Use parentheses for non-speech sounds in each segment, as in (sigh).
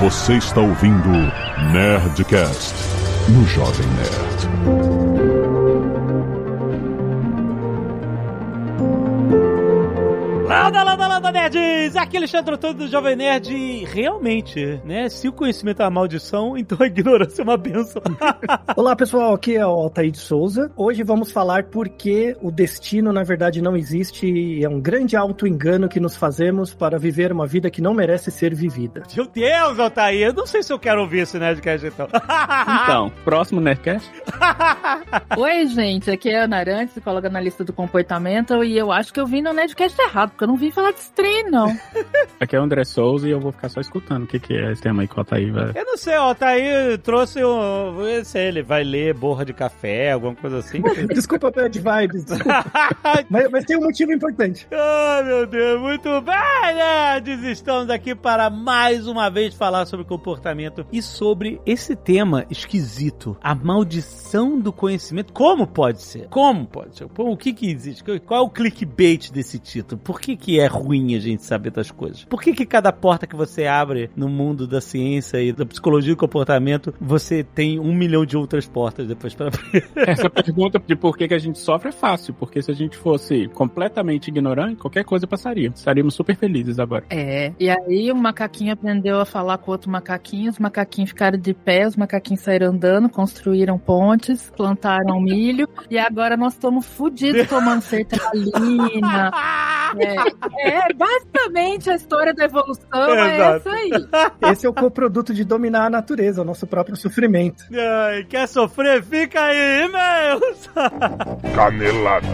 Você está ouvindo Nerdcast no Jovem Nerd. Landa, landa, landa, nerds! Aqui é Alexandre Antônio do Jovem Nerd. E realmente, né? Se o conhecimento é uma maldição, (laughs) então a ignorância é uma benção. (laughs) Olá pessoal, aqui é o Altair de Souza. Hoje vamos falar por que o destino na verdade não existe e é um grande auto-engano que nos fazemos para viver uma vida que não merece ser vivida. Meu Deus, Altair, eu não sei se eu quero ouvir esse Nerdcast então. (laughs) Então, próximo Nerdcast? Oi, gente, aqui é a Ana Arantes, psicóloga analista do comportamento, e eu acho que eu vim no Nerdcast errado, porque eu não vim falar desse trem, não. (laughs) Aqui é o André Souza e eu vou ficar só escutando o que, que é esse tema aí que o Altair vai... Eu não sei, o Altair trouxe um. Sei, ele vai ler borra de café, alguma coisa assim. (laughs) Desculpa bad vibes, (laughs) mas, mas tem um motivo importante. Ai, meu Deus, muito bem, nerds! Estamos aqui para mais uma vez falar sobre comportamento e sobre esse tema esquisito, a maldição do conhecimento. Como pode ser? Como pode ser? O que que existe? Qual é o clickbait desse título? Por que que é ruim a gente saber das coisas? Por que que cada porta que você abre no mundo da ciência e da psicologia e comportamento, você tem um milhão de outras portas depois para abrir? (laughs) Essa pergunta de por que, que a gente sofre é fácil, porque se a gente fosse completamente ignorante, qualquer coisa passaria. Estaríamos super felizes agora. É. E aí o macaquinho aprendeu a falar com outro macaquinho, os macaquinhos ficaram de pé, os macaquinhos saíram andando, construíram pontes, plantaram (laughs) milho, e agora nós estamos fodidos tomando (laughs) sertralina. É, é, basicamente a história da evolução é Exato. essa aí. (laughs) Esse é o coproduto de dominar a natureza, o nosso próprio sofrimento. Ai, quer sofrer? Fica aí, e-mails! Canelada.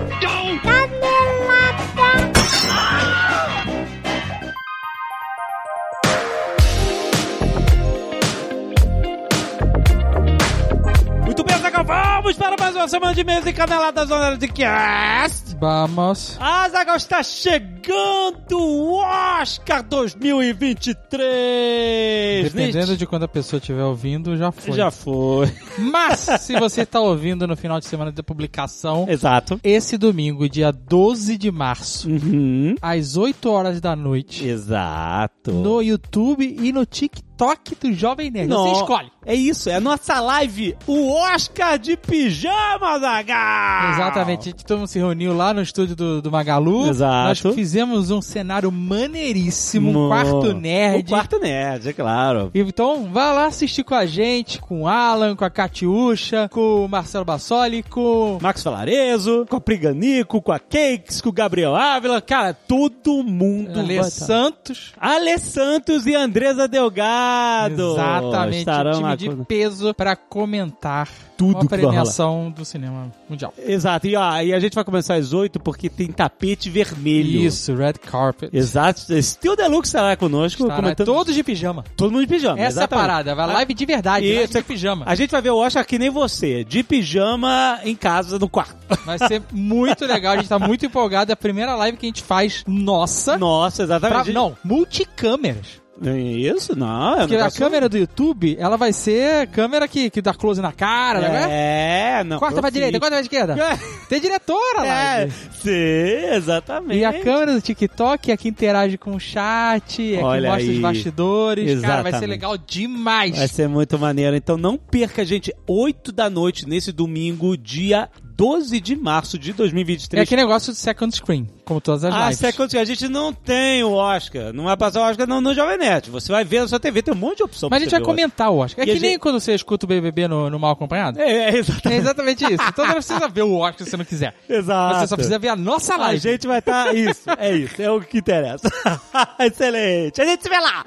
Muito bem, Zagal, vamos para mais uma semana de mesa e caneladas Zona de Cast. Vamos. A Zagal está chegando o Oscar 2023. Dependendo de quando a pessoa estiver ouvindo, já foi. Já foi. Mas, (laughs) se você está ouvindo no final de semana da publicação, Exato. esse domingo, dia 12 de março, Uhum. às 8 horas da noite, Exato. no YouTube e no TikTok do Jovem Nerd. No- Você escolhe. É isso, é a nossa live, o Oscar de pijama, Zagal. Exatamente. A gente todo mundo se reuniu lá no estúdio do, do Magalu. Exato. Nós fizemos um cenário maneiríssimo, um quarto nerd. O quarto nerd, é claro. Então, vá lá assistir com a gente, com o Alan, com a Catiuxa, com o Marcelo Bassoli, com Max Falarezo, com a Priganico, com a Cakes, com o Gabriel Ávila, cara, todo mundo vai tá. Santos. Santos e Andresa Delgado. Exatamente, Estarão time de com- peso pra comentar Tudo a premiação do cinema mundial. Exato, e, ó, e a gente vai começar às 8 porque tem tapete vermelho. Isso, red carpet. Exato, Steel Deluxe estará conosco Estará comentando. todos de pijama. Todo mundo de pijama. Essa é a exatamente. parada, vai live de verdade, live Isso, de pijama. A gente vai ver o Oscar que nem você, de pijama em casa, no quarto. Vai ser muito legal, a gente tá muito empolgado. É a primeira live que a gente faz nossa. Nossa, exatamente. pra- não, multicâmeras. Isso, não. É Porque a câmera do YouTube, ela vai ser câmera que, que dá close na cara, né? É, não. Corta pra direita, corta pra esquerda. (laughs) Tem diretora lá. É, sim, exatamente. E a câmera do TikTok é que interage com o chat, é que mostra aí. os bastidores. Cara, vai ser Exatamente. legal demais. Vai ser muito maneiro. Então não perca, gente, 8 da noite nesse domingo, dia 12 de março de É 2023. aquele negócio de second screen, como todas as Ah, lives. second, a gente não tem o Oscar. Não vai passar o Oscar no, no Jovem Nerd. Você vai ver na sua TV, tem um monte de opção Mas a gente vai comentar o Oscar. É E a que nem gente- quando você escuta o BBB no, no Mal Acompanhado. É, é, É exatamente. exatamente isso. Então você não precisa ver o Oscar se você não quiser. (laughs) Exato. Você só precisa ver a nossa A live. gente vai estar. Isso, é isso. É o que interessa. (laughs) Excelente. A gente se vê lá.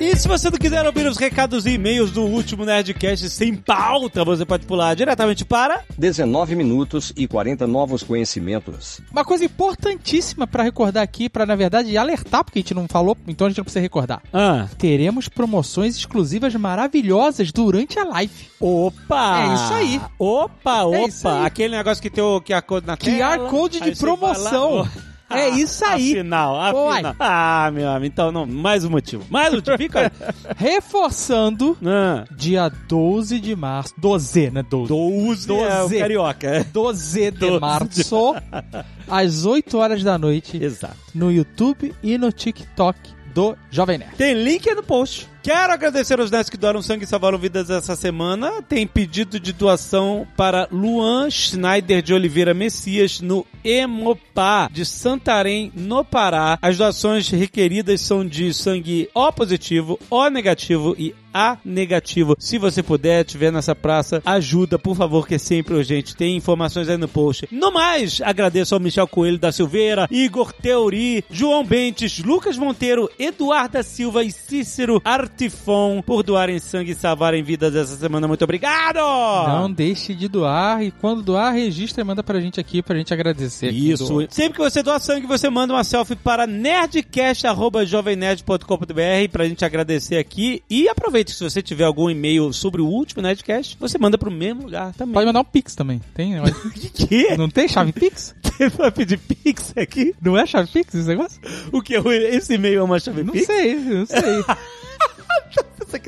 E se você não quiser ouvir os recados e e-mails do último Nerdcast sem pauta, você pode pular diretamente para. 19 minutos e 40 novos conhecimentos. Uma coisa importantíssima pra recordar aqui, pra na verdade alertar, porque a gente não falou, então a gente não precisa recordar. Ah, Teremos promoções exclusivas maravilhosas durante a live. opa! É isso aí. Opa, opa! É isso aí. Aquele negócio que tem o QR Code na QR tela. Code de promoção. É isso aí. Afinal, Uai. afinal. Ah, meu amigo, então não, mais um motivo. Mais um motivo, fica. (laughs) Reforçando, Ah, dia 12 de março. 12, né? 12. 12 é o Doze. carioca. 12 de 12 de- março, (laughs) às 8 horas da noite, Exato. no YouTube e no TikTok do Jovem Nerd. Tem link aí no post. Quero agradecer aos nerds que doaram sangue e salvaram vidas essa semana. Tem pedido de doação para Luan Schneider de Oliveira Messias no Hemopá de Santarém, no Pará. As doações requeridas são de sangue O positivo, O negativo e A negativo. Se você puder, estiver nessa praça, ajuda, por favor, que é sempre urgente. Tem informações aí no post. No mais, agradeço ao Michel Coelho da Silveira, Igor Teori, João Bentes, Lucas Monteiro, Eduarda Silva e Cícero Artifon por doarem sangue e salvarem vidas essa semana. Muito obrigado! Não deixe de doar e quando doar, registra e manda pra gente aqui pra gente agradecer. Isso. Sempre que você doa sangue, você manda uma selfie para nerdcast.jovemnerd.com.br pra gente agradecer aqui. E aproveite, se você tiver algum e-mail sobre o último Nerdcast, você manda pro mesmo lugar também. Pode mandar um Pix também. Tem? Que (laughs) que? Não tem chave Pix? (laughs) Você vai pedir Pix aqui? Não é chave Pix esse negócio? O que? Esse e-mail é uma chave Não Pix? sei, não sei. (laughs)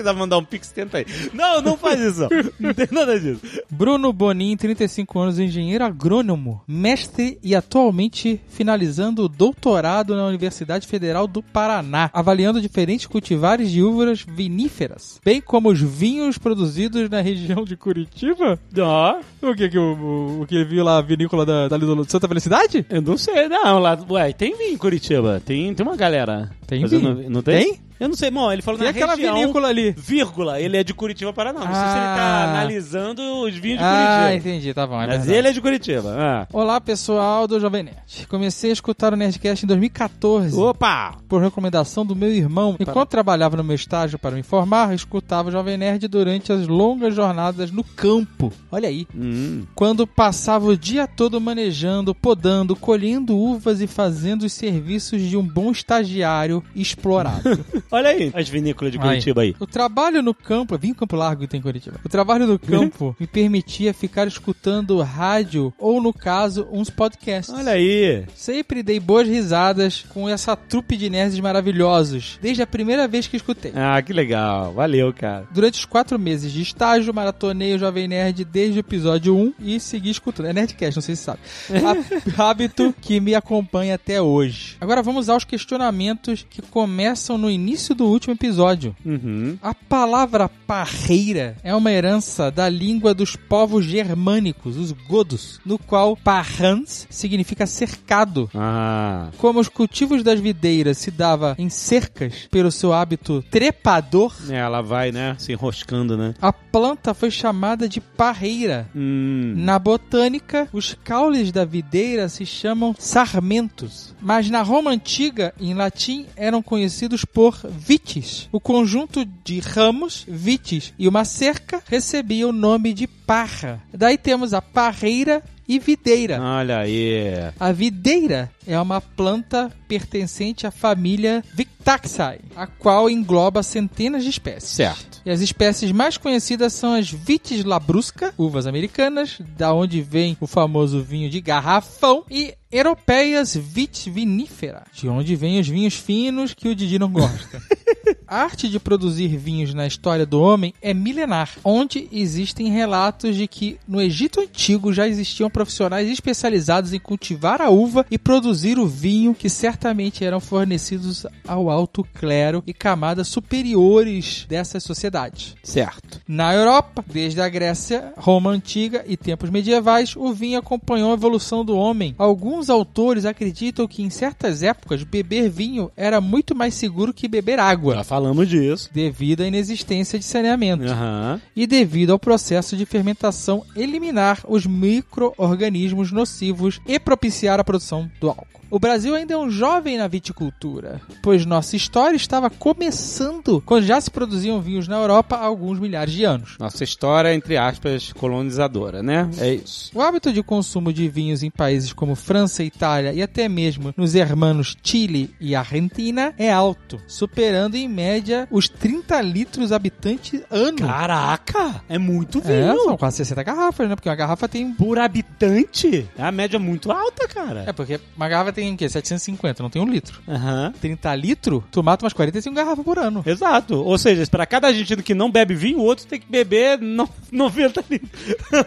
Quiser mandar um Pix, tenta aí. Não, não faz isso. Não tem nada disso. Bruno Bonin, 35 anos, engenheiro agrônomo, mestre e atualmente finalizando o doutorado na Universidade Federal do Paraná, avaliando diferentes cultivares de uvas viníferas, bem como os vinhos produzidos na região de Curitiba. Ó, O que que o, o, o que ele viu lá, a vinícola da, da do Santa Felicidade? eu não sei, não. Lá, ué, tem vinho em Curitiba. Tem, tem uma galera. Tem vinho? Não, não tem? Tem? Eu não sei, bom, ele falou Tem na aquela região, vinícola ali. vírgula, ele é de Curitiba, Paraná. Não sei se ele tá Ah. analisando os vinhos de Ah, Curitiba. entendi, tá bom. É Mas ele é de Curitiba. Ah. Olá, pessoal do Jovem Nerd. Comecei a escutar o Nerdcast em 2014. Opa! por recomendação do meu irmão. Enquanto trabalhava no meu estágio para me informar, escutava o Jovem Nerd durante as longas jornadas no campo. Olha aí. Hum. Quando passava o dia todo manejando, podando, colhendo uvas e fazendo os serviços de um bom estagiário explorado. (laughs) Olha aí as vinícolas de Aí. Curitiba aí. O trabalho no campo, vim Campo Largo que tem em Curitiba. O trabalho no campo (laughs) me permitia ficar escutando rádio ou, no caso, uns podcasts. Olha aí. Sempre dei boas risadas com essa trupe de nerds maravilhosos, desde a primeira vez que escutei. Ah, que legal. Valeu, cara. Durante os quatro meses de estágio, maratonei o Jovem Nerd desde o episódio 1 e segui escutando. É Nerdcast, não sei se sabe. (laughs) Há- Hábito que me acompanha até hoje. Agora vamos aos questionamentos que começam no início do último episódio. Uhum. A palavra parreira é uma herança da língua dos povos germânicos, os godos, no qual parrans significa cercado. Ah. Como os cultivos das videiras se dava em cercas pelo seu hábito trepador, É, ela vai, né, se enroscando, né? a planta foi chamada de parreira. Hum. Na botânica, os caules da videira se chamam sarmentos, mas na Roma antiga, em latim, eram conhecidos por vites. O conjunto de ramos, vites e uma cerca recebia o nome de parra. Daí temos a parreira e videira. Olha aí. A videira é uma planta pertencente à família Victaceae, a qual engloba centenas de espécies. Certo. E as espécies mais conhecidas são as Vitis labrusca, uvas americanas, da onde vem o famoso vinho de garrafão, e Europeias Vitis vinifera, de onde vem os vinhos finos que o Didi não gosta. (laughs) A arte de produzir vinhos na história do homem é milenar, onde existem relatos de que no Egito Antigo já existiam profissionais especializados em cultivar a uva e produzir o vinho, que certamente eram fornecidos ao alto clero e camadas superiores dessas sociedades. Certo. Na Europa, desde a Grécia, Roma Antiga e tempos medievais, o vinho acompanhou a evolução do homem. Alguns autores acreditam que em certas épocas beber vinho era muito mais seguro que beber água Já falamos disso. devido à inexistência de saneamento Aham. e devido ao processo de fermentação eliminar os micro-organismos nocivos e propiciar a produção do álcool. O Brasil ainda é um jovem na viticultura, pois nossa história estava começando quando já se produziam vinhos na Europa há alguns milhares de anos. Nossa história, entre aspas, colonizadora, né? É isso. O hábito de consumo de vinhos em países como França, Itália e até mesmo nos hermanos Chile e Argentina é alto, superando em média os 30 litros habitante ano. Caraca! É muito É, vinho. são quase 60 garrafas, né? Porque uma garrafa tem. Por habitante? É a média muito alta, cara. É, porque uma garrafa tem o quê? 750, não tem um litro. Aham. 30 litros, tu mata umas 45 garrafas por ano. Exato. Ou seja, pra cada argentino que não bebe vinho, o outro tem que beber no- 90 litros.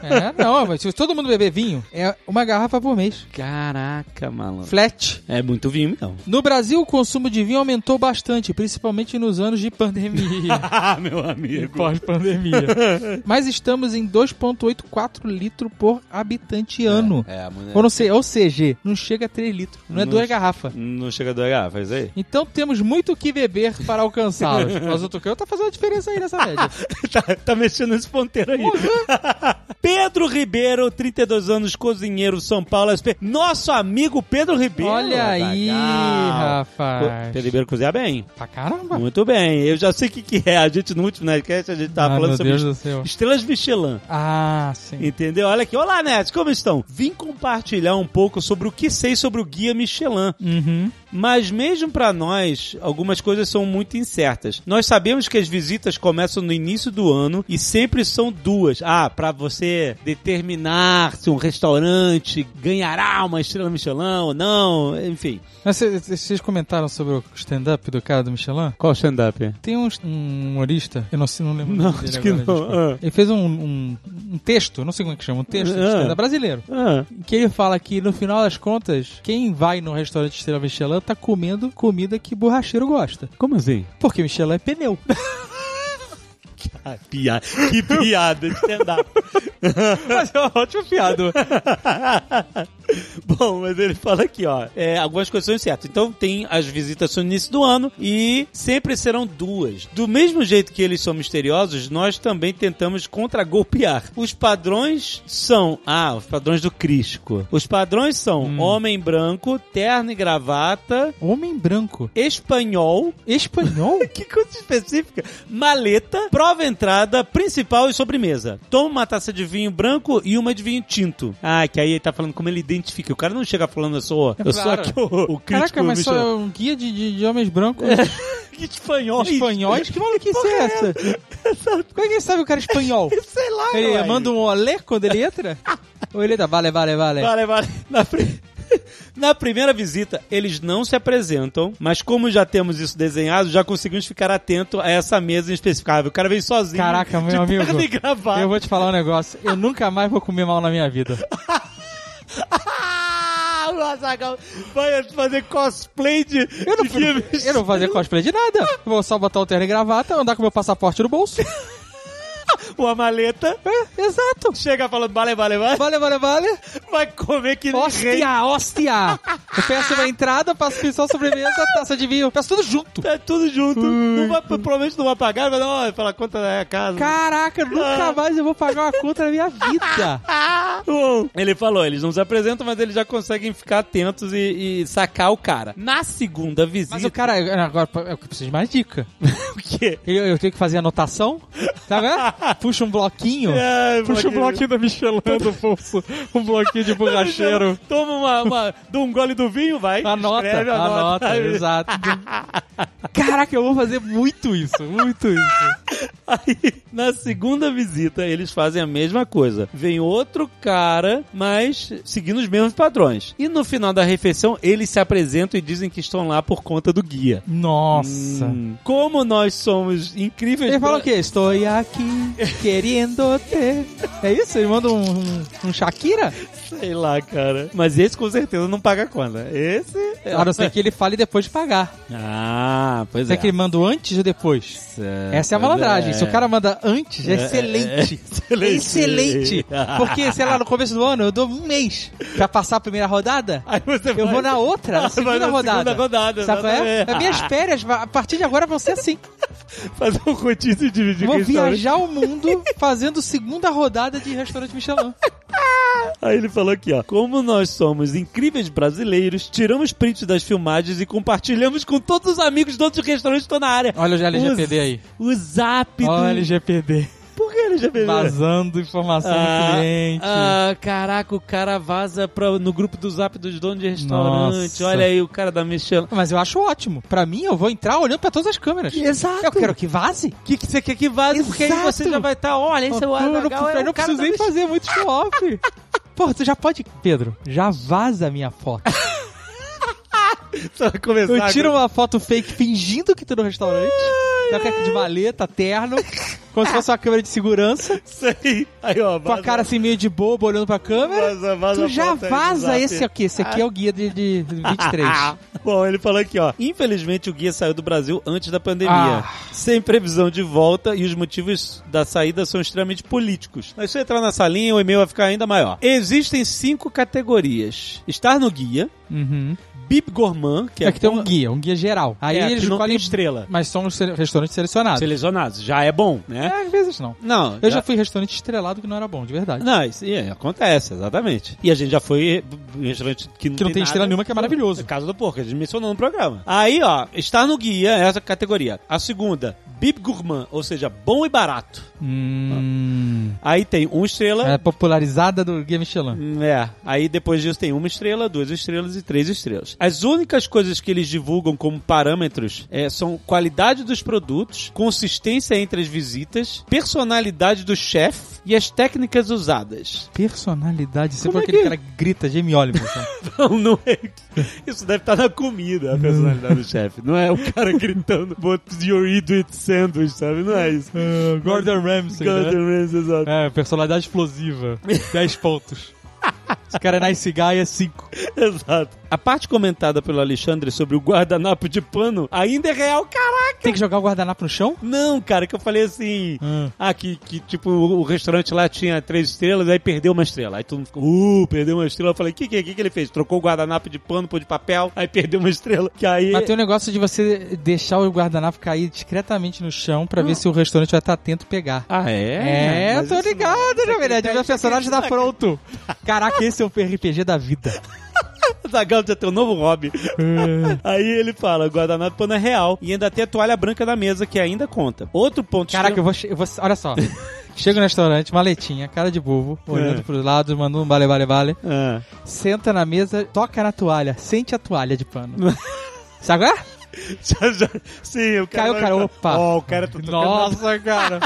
É, não, mas se todo mundo beber vinho, é uma garrafa por mês. Caraca, malandro. Flat. É muito vinho, então. No Brasil, o consumo de vinho aumentou bastante, principalmente nos anos de pandemia. (laughs) Ah, meu amigo. pós-pandemia. (laughs) Mas estamos em 2,84 litros por habitante ano. É, mulher... Ou, não sei, ou seja, não chega a 3 litros. Não é Não- duas garrafas. Não chega a dois garrafas, aí? Então temos muito o que beber para alcançá-los. (laughs) Mas o Tucano tá fazendo a diferença aí nessa média. tá, tá mexendo nesse ponteiro aí. Pedro Ribeiro, 32 anos, cozinheiro, São Paulo. SP. Nosso amigo Pedro Ribeiro. Olha aí, Legal. Pô, rapaz. Pedro Ribeiro cozinha bem. Pra caramba. Muito bem. Eu já sei o que, que é. A gente no último Nerdcast a gente tava Ah, falando sobre estrelas Michelin. Ah, sim. Entendeu? Olha aqui. Olá, Nerds, como estão? Vim compartilhar um pouco sobre o que sei sobre o Guia Michelin. Uhum. Mas mesmo pra nós, algumas coisas são muito incertas. Nós sabemos que as visitas começam no início do ano e sempre são duas. Ah, pra você determinar se um restaurante ganhará uma estrela Michelin ou não, enfim. Mas cê- cê- vocês comentaram sobre o stand-up do cara do Michelin? Qual stand-up? Tem um, um humorista, eu não, sei, não lembro Não, acho que agora, não. Ah. Ele fez um, um, um texto, não sei como é que chama, um texto Ah. stand-up brasileiro. Ah, Que ele fala que no final das contas, quem vai no restaurante Estrela Michelin tá comendo comida que borracheiro gosta. como assim? Porque Michelin é pneu. (laughs) (laughs) Piada. Que piada de stand-up. (laughs) Mas é uma ótima piada. (laughs) Bom, mas ele fala aqui, ó. É, algumas coisas são certas. Então tem as visitas no início do ano e sempre serão duas. Do mesmo jeito que eles são misteriosos, nós também tentamos contragolpear. Os padrões são. Ah, os padrões do Crisco. Os padrões são homem branco, terno e gravata, Homem branco. espanhol. Espanhol? Que coisa específica. Maleta, prova entrada, principal e sobremesa. Toma uma taça de vinho branco e uma de vinho tinto. Ah, que aí ele tá falando como ele identifica. O cara não chega falando, eu sou, eu sou aqui o, o crítico Caraca, mas só é um guia de, de, de homens brancos (laughs) Que espanhol. espanhóis? Que maluquice é essa? (laughs) Como é que ele sabe o cara é espanhol? (laughs) Sei lá, Ele manda um olé quando ele entra? Ou ele dá vale, vale, vale? Vale, vale. Na, pri- Na primeira visita, eles não se apresentam, mas como já temos isso desenhado, já conseguimos ficar atento a essa mesa inespecificável. O cara veio sozinho. Caraca, meu amigo. Eu vou te falar um negócio. Eu nunca mais vou comer mal na minha vida. (laughs) O Azaghal vai fazer cosplay de. Eu não, de eu não vou fazer cosplay de nada. Vou só botar o terno e gravata, andar com meu passaporte no bolso. (laughs) Uma maleta. É, exato. Chega falando, vale, vale, vale. Vale, vale, vale. Vai comer que nem rei. Hóstia, hóstia. Eu peço uma entrada, passo pensão sobremesa, taça de vinho. Eu peço tudo junto. Tá tudo junto. Não vai, provavelmente não vai pagar, vai dar, ó, fala conta da casa. Caraca, nunca mais eu vou pagar uma conta na minha vida. (laughs) Bom, ele falou, eles não se apresentam, mas eles já conseguem ficar atentos e, e sacar o cara. Na segunda visita. Mas o cara, agora eu preciso de mais dica. (laughs) o quê? Eu, eu tenho que fazer anotação, tá vendo? (laughs) Puxa um bloquinho. Ai, Puxa um bloquinho. bloquinho da Michelin (laughs) do bolso. Um bloquinho de borracheiro. Toma uma, uma, dá um gole do vinho, vai. Anota, escreve, anota, exato. (laughs) Caraca, eu vou fazer muito isso, muito isso. Aí, na segunda visita, eles fazem a mesma coisa. Vem outro cara, mas seguindo os mesmos padrões. E no final da refeição, eles se apresentam e dizem que estão lá por conta do guia. Nossa. Hum, como nós somos incríveis. Ele fala o quê? Estou aqui querendo ter. É isso? Ele manda um, um, um Shakira? Sei lá, cara. Mas esse com certeza não paga a conta. Esse. A não ser que ele fale depois de pagar. Ah, pois Será que ele manda antes ou depois? Essa é a malandragem. Se o cara manda antes, é, É, excelente. (laughs) é, É excelente. Porque, sei lá, no começo do ano eu dou um mês pra passar a primeira rodada. Aí você Eu vai- vou na outra, na (laughs) segunda na rodada. segunda rodada, Sabe qual é? As minhas férias, a partir de agora, vão ser assim. (laughs) fazer um rodízio de vídeo Vou viajar o mundo fazendo segunda rodada de restaurante Michelin. (laughs) Aí ele falou aqui, ó. Como nós somos incríveis brasileiros, tiramos prints das filmagens e compartilhamos com todos os amigos de outros restaurantes que estão na área. Olha o LGPD aí. O zap do... Olha o LGPD. (laughs) Vazando informação do cliente. ah, caraca, o cara vaza pra, no grupo do zap dos donos de restaurante. Nossa. Olha aí o cara da Michelin. Mas eu acho ótimo. Pra mim, eu vou entrar olhando pra todas as câmeras. Exato. Eu quero que vaze. O que, que você quer que vaze? Porque aí Exato. você já vai estar, olha, esse é o eu não, Azaghal, é eu o não Michelin. fazer muito show-off. (laughs) Pô, tu já pode... Pedro, já vaza a minha foto. (laughs) Vai começar Eu tiro agora. uma foto fake fingindo que tô no restaurante. Coloca de maleta, terno. Como se fosse uma câmera de segurança. (laughs) Isso aí. Ó, Com a cara assim meio de bobo, olhando pra câmera. Vaza, vaza Tu já vaza esse aqui. Esse aqui é o guia de, de 23. (laughs) Bom, ele falou aqui, ó. Infelizmente o guia saiu do Brasil antes da pandemia, Ah. sem previsão de volta e os motivos da saída são extremamente políticos. Mas se eu entrar nessa linha, o e-mail vai ficar ainda maior. Existem cinco categorias: estar no guia, Uhum. Bib Gourmand, que é, É que tem um guia, um guia geral. Aí é, eles não escolhem tem estrela. Mas são os restaurantes selecionados. Selecionados, já é bom, né? É, às vezes não. Não, Eu já fui em restaurante estrelado que não era bom, de verdade. Não, isso é, acontece, exatamente. E a gente já foi em restaurante que não, Que não tem nada. estrela nenhuma, que é maravilhoso. Casa do Porco, a gente mencionou no programa. Aí, ó, está no guia essa categoria. A segunda, Bib Gourmand, ou seja, bom e barato. Hum. Aí tem uma estrela. É popularizada do Guia Michelin. Hum, É, aí depois disso tem uma estrela, duas estrelas e três estrelas. As únicas coisas que eles divulgam como parâmetros é, são qualidade dos produtos, consistência entre as visitas, personalidade do chefe e as técnicas usadas. Personalidade. Você foi é aquele que- cara que grita, Jamie Oliver. (laughs) Não, não é. Isso deve estar na comida, a personalidade do chefe. Não é o cara gritando, what you eat with sandwich, sabe? Não é isso. Gordon Ramsay, né? Gordon Ramsay, exato. É, personalidade explosiva. (laughs) 10 pontos. Esse cara é nice guy, é 5. Exato. A parte comentada pelo Alexandre sobre o guardanapo de pano ainda é real, caraca! Tem que jogar o guardanapo no chão? Não, cara, que eu falei assim. Hum. Ah, que, que tipo, o restaurante lá tinha três estrelas, aí perdeu uma estrela. Aí todo mundo ficou, uh, perdeu uma estrela. Eu falei, o que, que, que, que ele fez? Trocou o guardanapo de pano por de papel, aí perdeu uma estrela. Que aí. Mas tem um negócio de você deixar o guardanapo cair discretamente no chão pra ver se o restaurante vai estar atento e pegar. Ah, é? É, Mas tô ligado, na verdade. Meu personagem tá pronto. Caraca, esse é o RPG da vida. O Zagal já tem um novo hobby. Aí ele fala, guardanapo de pano é real. E ainda tem a toalha branca da mesa, que ainda conta. Outro ponto... Caraca, eu vou, eu vou. Olha só. Chego no restaurante, maletinha, cara de bobo, olhando É. pros lados, mandando um vale, vale, vale. Ah. Senta na mesa, toca na toalha, sente a toalha de pano. (laughs) Sabe qual é? (laughs) Já, já, sim, o cara... Caiu, cara, opa. Ó, o cara tá na Nossa, cara.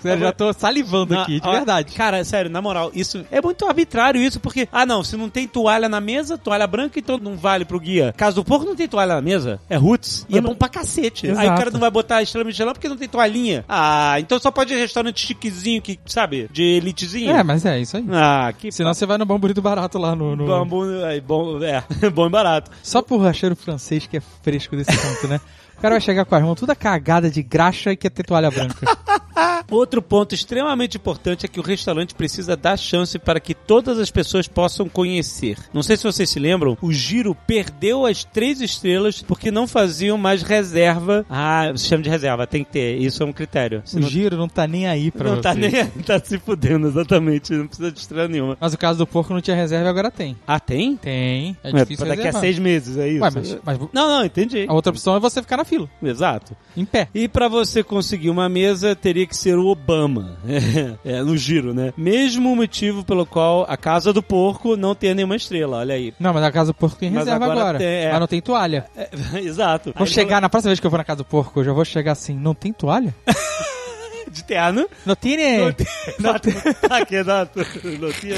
Sério, já tô salivando Não, aqui, de ó, verdade. Cara, sério, na moral, isso é muito arbitrário isso, porque, ah não, se não tem toalha na mesa, toalha branca, então não vale pro guia. Caso do porco não tem toalha na mesa, é roots, e é bom pra cacete. Aí o Exato. cara não vai botar estrela Michelin porque não tem toalhinha. Ah, então só pode ir restaurante chiquezinho, que, sabe, de elitezinho. É, mas é isso aí. Ah, que Senão você vai no bom burrito barato lá no. no- Bambu, é, bom, é, (laughs) bom e barato. Só por racheiro francês que é fresco desse ponto, (laughs) né? O cara vai chegar com as mãos toda cagada de graxa e quer ter toalha branca. (laughs) Outro ponto extremamente importante é que o restaurante precisa dar chance para que todas as pessoas possam conhecer. Não sei se vocês se lembram, o Giro perdeu as três estrelas porque não faziam mais reserva. Ah, sistema de reserva, tem que ter. Isso é um critério. Se O não, giro não tá nem aí pra não você. tá nem (laughs) tá se fudendo, exatamente. Não precisa de estrela nenhuma. Mas o caso do porco não tinha reserva e agora tem. Ah, tem? Tem. É É, difícil daqui a reservar. seis meses, é isso? Ué, mas, mas Não, não, entendi. a outra opção é você ficar na fila, Exato. em pé. E pra você conseguir uma mesa, teria que ser o Obama. (laughs) é, no giro, né? Mesmo motivo pelo qual a Casa do Porco não tem nenhuma estrela, olha aí. Não, mas a casa do porco tem Mas reserva agora agora. tem, é. Mas não tem toalha. (laughs) É, (laughs) exato. Vou Aí chegar, na próxima vez que eu for na casa do porco, eu já vou chegar assim, não tem toalha? De terno. Não tem, né? Exato. Não tinha.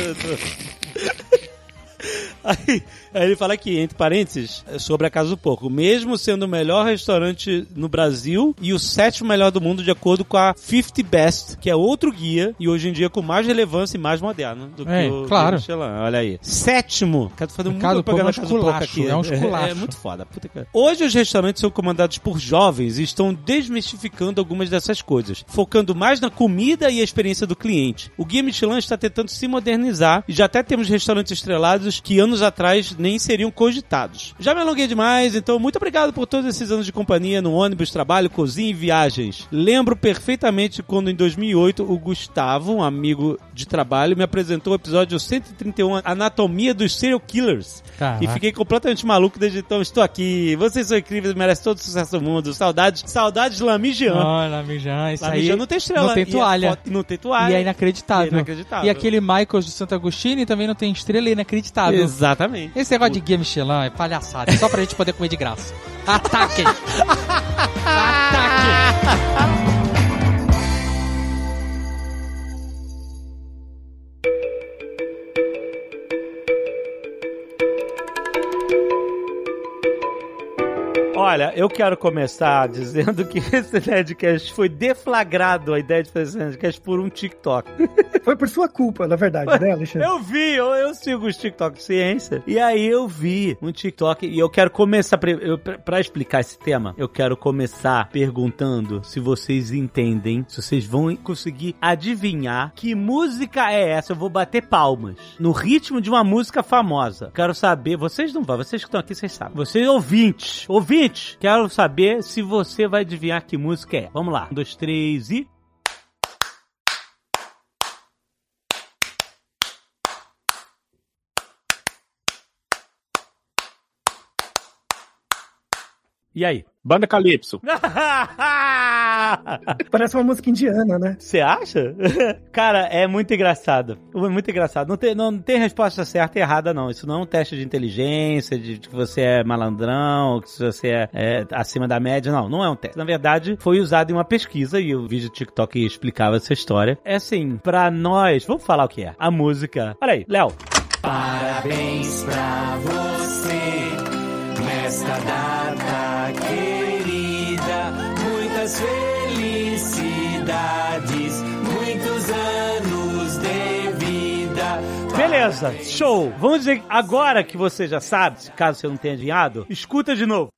Aí, aí ele fala aqui, entre parênteses, sobre a Casa do Porco. Mesmo sendo o melhor restaurante no Brasil e o sétimo melhor do mundo, de acordo com a 50 Best, que é outro guia, e hoje em dia com mais relevância e mais moderno do É, que o claro. Michelin. Olha aí. Sétimo. Cara, tô fazendo muito Casa propaganda é um da Casa do Porco aqui. é um (laughs) esculacho. É, muito foda. Puta que... Hoje os restaurantes são comandados por jovens e estão desmistificando algumas dessas coisas, focando mais na comida e a experiência do cliente. O Guia Michelin está tentando se modernizar e já até temos restaurantes estrelados que anos atrás nem seriam cogitados. Já me alonguei demais, então muito obrigado por todos esses anos de companhia no ônibus, trabalho, cozinha e viagens. Lembro perfeitamente quando em 2008 o Gustavo, um amigo de trabalho, me apresentou o episódio 131 Anatomia dos Serial Killers. Caraca. E fiquei completamente maluco desde então. Estou aqui. Vocês são incríveis, merecem todo o sucesso do mundo. Saudades, saudades Lamigian. Olha, Mijan, isso aí. Lamigian não tem estrela. Não tem toalha. foto- não tem toalha. E é inacreditável. E é inacreditável. E aquele Michaels de Santo Agostinho também não tem estrela e é inacreditável. Exatamente. Esse negócio de guia Michelin é palhaçada, é só pra gente poder comer de graça. Ataquem! (laughs) Ataquem! Olha, eu quero começar dizendo que (laughs) esse Nerdcast foi deflagrado, a ideia de fazer esse Nerdcast, por um TikTok. (laughs) Foi por sua culpa, na verdade, né, (laughs) Alexandre? Eu vi, eu, eu sigo os TikTok ciência. E aí eu vi um TikTok e eu quero começar, pra explicar esse tema, eu quero começar perguntando se vocês entendem, se vocês vão conseguir adivinhar que música é essa. Eu vou bater palmas no ritmo de uma música famosa. Quero saber, vocês não vão, vocês que estão aqui, vocês sabem. Vocês ouvintes, ouvintes, quero saber se você vai adivinhar que música é. Vamos lá. Um, dois, três e... E aí? Banda Calypso. (laughs) (laughs) Parece uma música indiana, né? Você acha? (laughs) Cara, é muito engraçado. É muito engraçado. Não tem, não tem resposta certa e errada, não. Isso não é um teste de inteligência, de que você é malandrão, que você é, é acima da média. Não, não é um teste. Na verdade, foi usado em uma pesquisa e o vídeo do TikTok explicava essa história. É assim, pra nós, vamos falar o que é. A música. Olha aí, Léo. Parabéns pra você nesta data Beleza, show. Vamos dizer agora que você já sabe, caso você não tenha adivinhado, escuta de novo.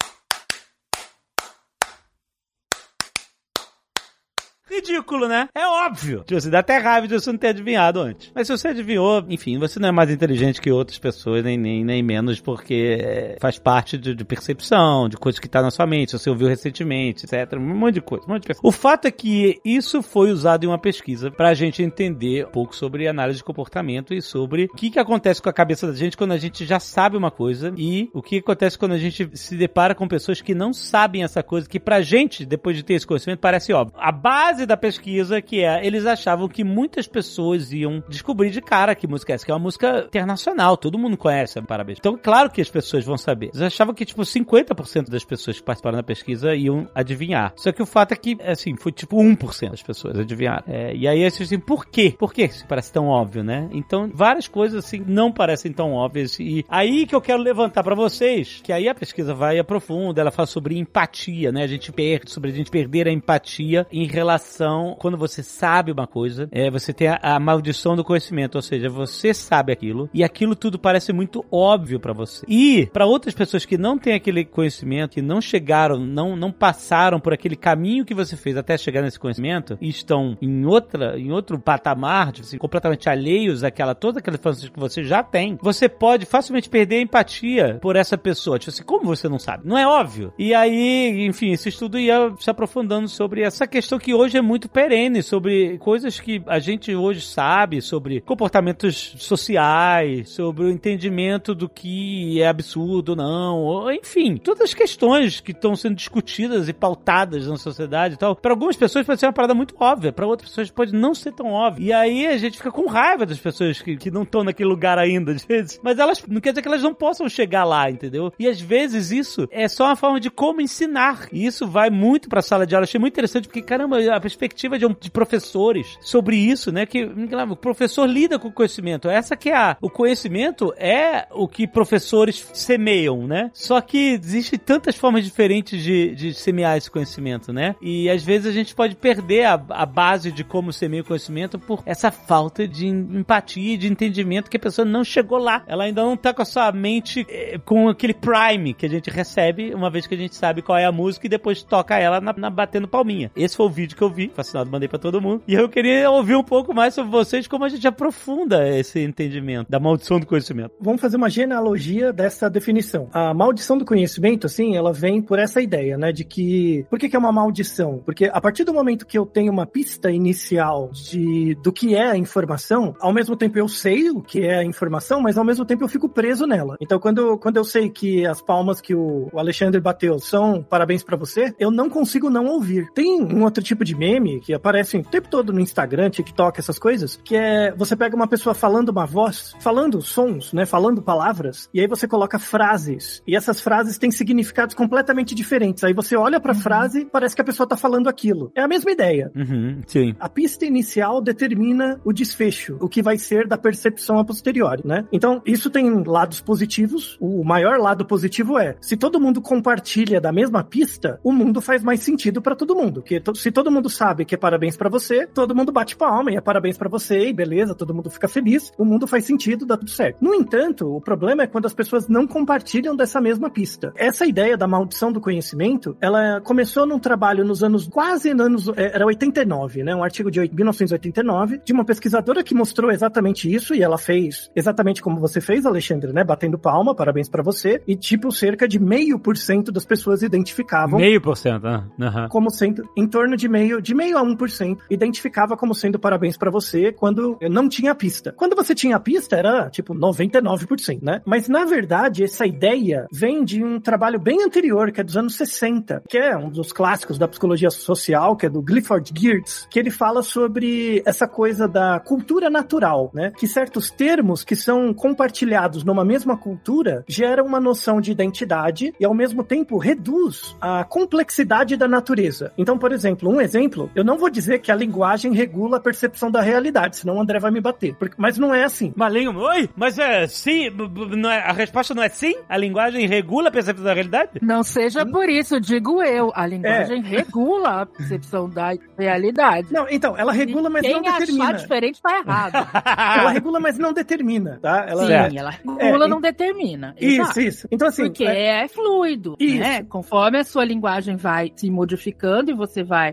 Ridículo, né? É óbvio. Tipo, Você dá até raiva de você não ter adivinhado antes. Mas se você adivinhou, enfim, você não é mais inteligente que outras pessoas, nem, nem, nem menos, porque é, faz parte de, de percepção, de coisas que tá na sua mente, você ouviu recentemente, etc. Um monte de coisa, um monte de coisa. O fato é que isso foi usado em uma pesquisa pra gente entender um pouco sobre análise de comportamento e sobre o que, que acontece com a cabeça da gente quando a gente já sabe uma coisa e o que acontece quando a gente se depara com pessoas que não sabem essa coisa, que pra gente, depois de ter esse conhecimento, parece óbvio. A base da pesquisa que é, eles achavam que muitas pessoas iam descobrir de cara que música é essa, que é uma música internacional, todo mundo conhece, parabéns. Então, claro que as pessoas vão saber. Eles achavam que, tipo, 50% das pessoas que participaram da pesquisa iam adivinhar. Só que o fato é que, assim, foi tipo 1% das pessoas adivinharam. É, e aí, assim, por quê? Por que isso parece tão óbvio, né? Então, várias coisas, assim, não parecem tão óbvias. E aí que eu quero levantar pra vocês, que aí a pesquisa vai aprofunda, ela fala sobre empatia, né? A gente perde, sobre a gente perder a empatia em relação, quando você sabe uma coisa, é, você tem a, a maldição do conhecimento, ou seja, você sabe aquilo e aquilo tudo parece muito óbvio pra você. E pra outras pessoas que não têm aquele conhecimento, que não chegaram, não, não passaram por aquele caminho que você fez até chegar nesse conhecimento e estão em outra, em outro patamar, tipo assim, completamente alheios àquela toda aquela informação que você já tem, você pode facilmente perder a empatia por essa pessoa. Tipo assim, como você não sabe? Não é óbvio. E aí, enfim, esse estudo ia se aprofundando sobre essa questão que hoje é muito perene, sobre coisas que a gente hoje sabe, sobre comportamentos sociais, sobre o entendimento do que é absurdo ou não, enfim, todas as questões que estão sendo discutidas e pautadas na sociedade e tal. Para algumas pessoas pode ser uma parada muito óbvia, para outras pessoas pode não ser tão óbvio. E aí a gente fica com raiva das pessoas que, que não estão naquele lugar ainda, (laughs) às vezes. Mas elas não quer dizer que elas não possam chegar lá, entendeu? E às vezes isso é só uma forma de como ensinar. E isso vai muito pra sala de aula. Achei muito interessante porque, caramba, a perspectiva de, um- de professores sobre isso, né? Que claro, o professor lida com o conhecimento. Essa que é a. O conhecimento é o que professores semeiam, né? Só que existem tantas formas diferentes de, de semear esse conhecimento, né? E às vezes a gente pode perder a, a base de como semeia o conhecimento por essa falta de empatia e de entendimento que a pessoa não chegou lá. Ela ainda não tá com a sua mente eh, com aquele prime que a gente recebe uma vez que a gente sabe qual é a música e depois toca ela na, na batendo palminha. Esse foi o vídeo que eu vi fascinado, mandei pra todo mundo. E eu queria ouvir um pouco mais sobre vocês, como a gente aprofunda esse entendimento da maldição do conhecimento. Vamos fazer uma genealogia dessa definição. A maldição do conhecimento, assim, ela vem por essa ideia, né, de que... Por que, que é uma maldição? Porque a partir do momento que eu tenho uma pista inicial de do que é a informação, ao mesmo tempo eu sei o que é a informação, mas ao mesmo tempo eu fico preso nela. Então, quando, quando eu sei que as palmas que o, Alexandre bateu são parabéns pra você, eu não consigo não ouvir. Tem um outro tipo de meme que aparece o tempo todo no Instagram, TikTok, essas coisas, que é você pega uma pessoa falando uma voz, falando sons, né, falando palavras, e aí você coloca frases, e essas frases têm significados completamente diferentes. Aí você olha pra frase, parece que a pessoa tá falando aquilo. É a mesma ideia. Uhum, sim. A pista inicial determina o desfecho, o que vai ser da percepção a posteriori, né? Então, isso tem lados positivos. O maior lado positivo é, se todo mundo compartilha da mesma pista, o mundo faz mais sentido pra todo mundo. Porque to- se todo mundo sabe que é parabéns pra você, todo mundo bate palma e é parabéns pra você e beleza, todo mundo fica feliz, o mundo faz sentido, dá tudo certo. No entanto, o problema é quando as pessoas não compartilham dessa mesma pista. Essa ideia da maldição do conhecimento, ela começou num trabalho nos anos quase anos é, era 89, né? Um artigo de 8 1989 de uma pesquisadora que mostrou exatamente isso e ela fez exatamente como você fez, Alexandre, né? Batendo palma, parabéns pra você. E tipo cerca de meio por cento das pessoas identificavam Meio por cento, aham. como sendo em torno de meio de meio a 1%, identificava como sendo parabéns pra você quando não tinha pista. Quando você tinha pista era tipo 99%, né? Mas na verdade essa ideia vem de um trabalho bem anterior, que é dos anos 60, que é um dos clássicos da psicologia social, que é do Clifford Geertz, que ele fala sobre essa coisa da cultura natural, né? Que certos termos que são compartilhados numa mesma cultura geram uma noção de identidade e ao mesmo tempo reduz a complexidade da natureza. Então, por exemplo, um exemplo, eu não vou dizer que a linguagem regula a percepção da realidade, senão o André vai me bater. Porque- mas não é assim. Malinho, oi? Mas é sim? não é- a resposta não é sim? A linguagem regula a percepção da realidade? Não seja por isso, digo eu. A linguagem (laughs) regula a percepção da realidade. Não, então, ela regula, mas Quem não achar determina. diferente tá errado. (laughs) Ela regula, mas não determina, tá? Ela, Sim, Certo. ela regula, É, não determina. Isso, Exato. isso. Então, assim, Porque é- é, fluido, Isso. né? Conforme a sua linguagem vai se modificando e você vai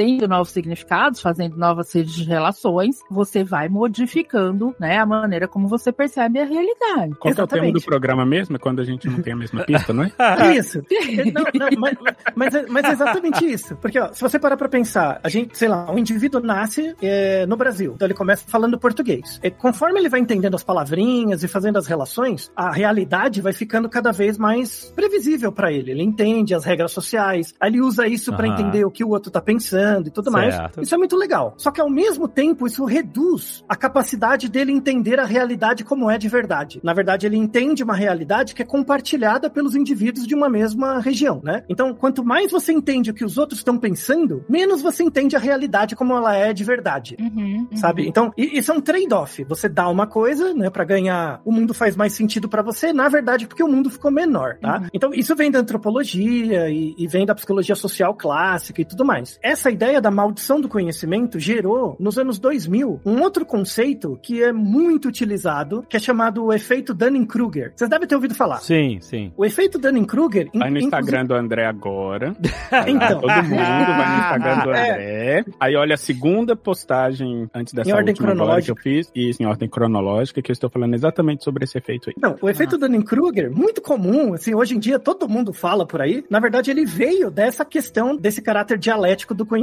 conhecendo novos significados, fazendo novas redes de relações, você vai modificando, né, a maneira como você percebe a realidade. Qual é o tema do programa mesmo? É quando a gente não tem a mesma pista, não é? (laughs) Isso. (laughs) Não, não, mas, mas, é- mas é exatamente isso. Porque, ó, se você parar pra pensar, a gente, sei lá, um indivíduo nasce é, no Brasil, então ele começa falando português. E conforme ele vai entendendo as palavrinhas e fazendo as relações, a realidade vai ficando cada vez mais previsível pra ele. Ele entende as regras sociais, aí ele usa isso pra Aham. entender o que o outro tá pensando e tudo mais. Certo. Isso é muito legal. Só que ao mesmo tempo, isso reduz a capacidade dele entender a realidade como é de verdade. Na verdade, ele entende uma realidade que é compartilhada pelos indivíduos de uma mesma região, né? Então, quanto mais você entende o que os outros estão pensando, menos você entende a realidade como ela é de verdade. Uhum, uhum. Sabe? Então, isso é um trade-off. Você dá uma coisa, né, Pra ganhar, o mundo faz mais sentido pra você, na verdade, porque o mundo ficou menor, tá? Uhum. Então, isso vem da antropologia e, e vem da psicologia social clássica e tudo mais. Essa ideia da maldição do conhecimento gerou, nos anos 2000, um outro conceito que é muito utilizado, que é chamado o efeito Dunning-Kruger. Vocês devem ter ouvido falar. Sim, sim. O efeito Dunning-Kruger... in- Vai no inclusive- Instagram do André agora. (laughs) Vai Então. Todo mundo vai no Instagram do (laughs) É. André. Aí olha a segunda postagem antes dessa Em ordem cronológica. que eu fiz. Isso, em ordem cronológica, que eu estou falando exatamente sobre esse efeito aí. Não, o efeito Dunning-Kruger, muito comum, assim, hoje em dia todo mundo fala por aí. Na verdade, ele veio dessa questão, desse caráter dialético do conhecimento.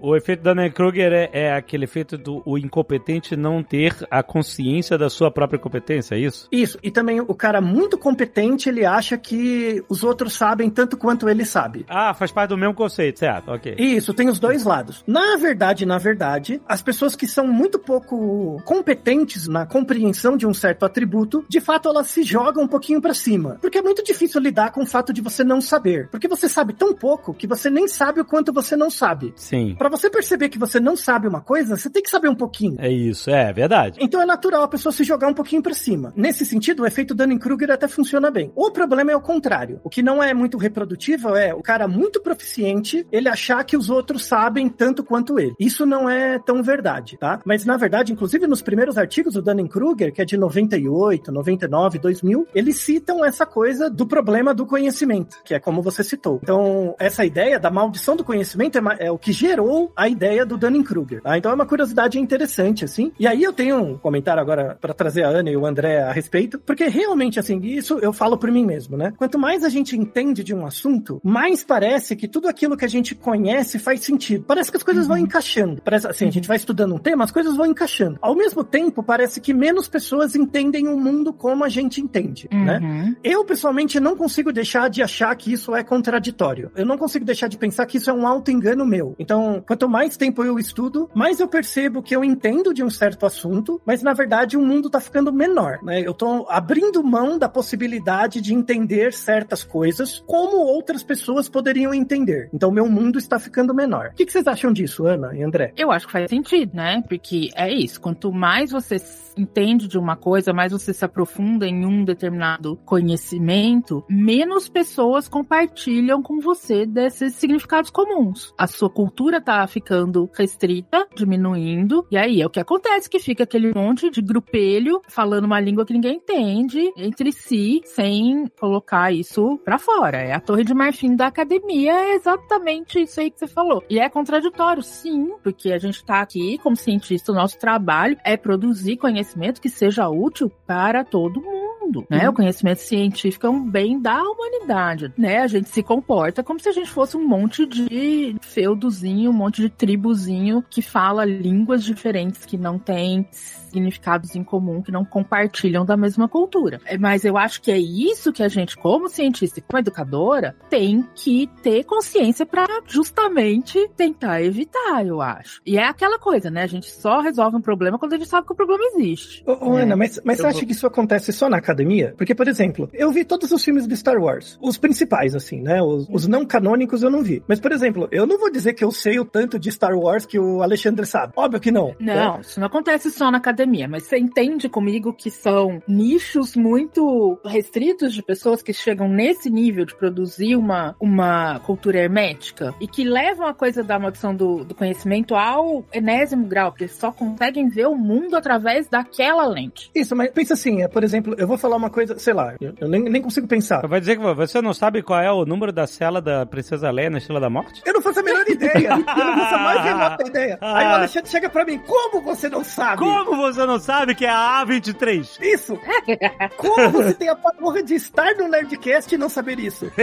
O efeito Dunning-Kruger é, é aquele efeito do o incompetente não ter a consciência da sua própria competência, é isso? Isso, e também o cara muito competente, ele acha que os outros sabem tanto quanto ele sabe. Ah, faz parte do mesmo conceito, certo, ok. Isso, tem os dois lados. Na verdade, na verdade, as pessoas que são muito pouco competentes na compreensão de um certo atributo, de fato elas se jogam um pouquinho pra cima. Porque é muito difícil lidar com o fato de você não saber. Porque você sabe tão pouco que você nem sabe o quanto você não sabe. Sim. Pra você perceber que você não sabe uma coisa, você tem que saber um pouquinho. É isso, é verdade. Então é natural a pessoa se jogar um pouquinho pra cima. Nesse sentido, o efeito Dunning-Kruger até funciona bem. O problema é o contrário. O que não é muito reprodutível é o cara muito proficiente, ele achar que os outros sabem tanto quanto ele. Isso não é tão verdade, tá? Mas na verdade, inclusive nos primeiros artigos do Dunning-Kruger, que é de 98, 99, 2000, eles citam essa coisa do problema do conhecimento, que é como você citou. Então, essa ideia da maldição do conhecimento é, é o que que gerou a ideia do Dunning-Kruger. Tá? Então é uma curiosidade interessante, assim. E aí eu tenho um comentário agora para trazer a Ana e o André a respeito, porque realmente, assim, isso eu falo por mim mesmo, né? Quanto mais a gente entende de um assunto, mais parece que tudo aquilo que a gente conhece faz sentido. Parece que as coisas vão encaixando. Parece assim, a gente vai estudando um tema, as coisas vão encaixando. Ao mesmo tempo, parece que menos pessoas entendem o mundo como a gente entende, né? Uhum. Eu, pessoalmente, não consigo deixar de achar que isso é contraditório. Eu não consigo deixar de pensar que isso é um auto-engano meu. Então, quanto mais tempo eu estudo, mais eu percebo que eu entendo de um certo assunto, mas na verdade o mundo tá ficando menor, né? Eu tô abrindo mão da possibilidade de entender certas coisas como outras pessoas poderiam entender. Então, meu mundo está ficando menor. O que, que vocês acham disso, Ana e André? Eu acho que faz sentido, né? Porque é isso. Quanto mais você entende de uma coisa, mais você se aprofunda em um determinado conhecimento, menos pessoas compartilham com você desses significados comuns. A sua cultura tá ficando restrita, diminuindo, e aí é o que acontece, que fica aquele monte de grupelho falando uma língua que ninguém entende entre si, sem colocar isso pra fora. É a torre de marfim da academia, é exatamente isso aí que você falou. E é contraditório, sim, porque a gente tá aqui como cientista, o nosso trabalho é produzir conhecimento que seja útil para todo mundo, né? O conhecimento científico é um bem da humanidade, né? A gente se comporta como se a gente fosse um monte de feudozinho, um monte de tribuzinho que fala línguas diferentes que não tem significados em comum, que não compartilham da mesma cultura. É, Mas eu acho que é isso que a gente, como cientista e como educadora, tem que ter consciência para justamente tentar evitar, eu acho. E é aquela coisa, né? A gente só resolve um problema quando a gente sabe que o problema existe. Ô, ô, É. Ana, mas, mas Eu você acha vou- que isso acontece só na academia? Porque, por exemplo, eu vi todos os filmes de Star Wars. Os principais, assim, né? Os, os não canônicos eu não vi. Mas, por exemplo, eu não vou dizer que eu sei o tanto de Star Wars que o Alexandre sabe. Óbvio que não. Não, isso não acontece só na academia, mas você entende comigo que são nichos muito restritos de pessoas que chegam nesse nível de produzir uma, uma cultura hermética e que levam a coisa da maldição do, do conhecimento ao enésimo grau, que eles só conseguem ver o mundo através daquela lente. Isso, mas pensa assim, é, por exemplo, eu vou falar uma coisa, sei lá, eu, eu nem, nem consigo pensar. Vai dizer que você não sabe qual é o número da cela da Princesa Leia na Estrela da Morte? Eu não faço a menor ideia. (laughs) Eu não faço a mais remota ideia. Aí o. Alexandre chega pra mim, como você não sabe? Como você não sabe que é a A23? Isso! (laughs) Como você tem a porra de estar no Nerdcast e não saber isso? (laughs)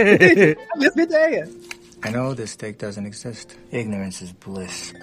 a mesma ideia. I know this steak doesn't exist. Ignorance is bliss.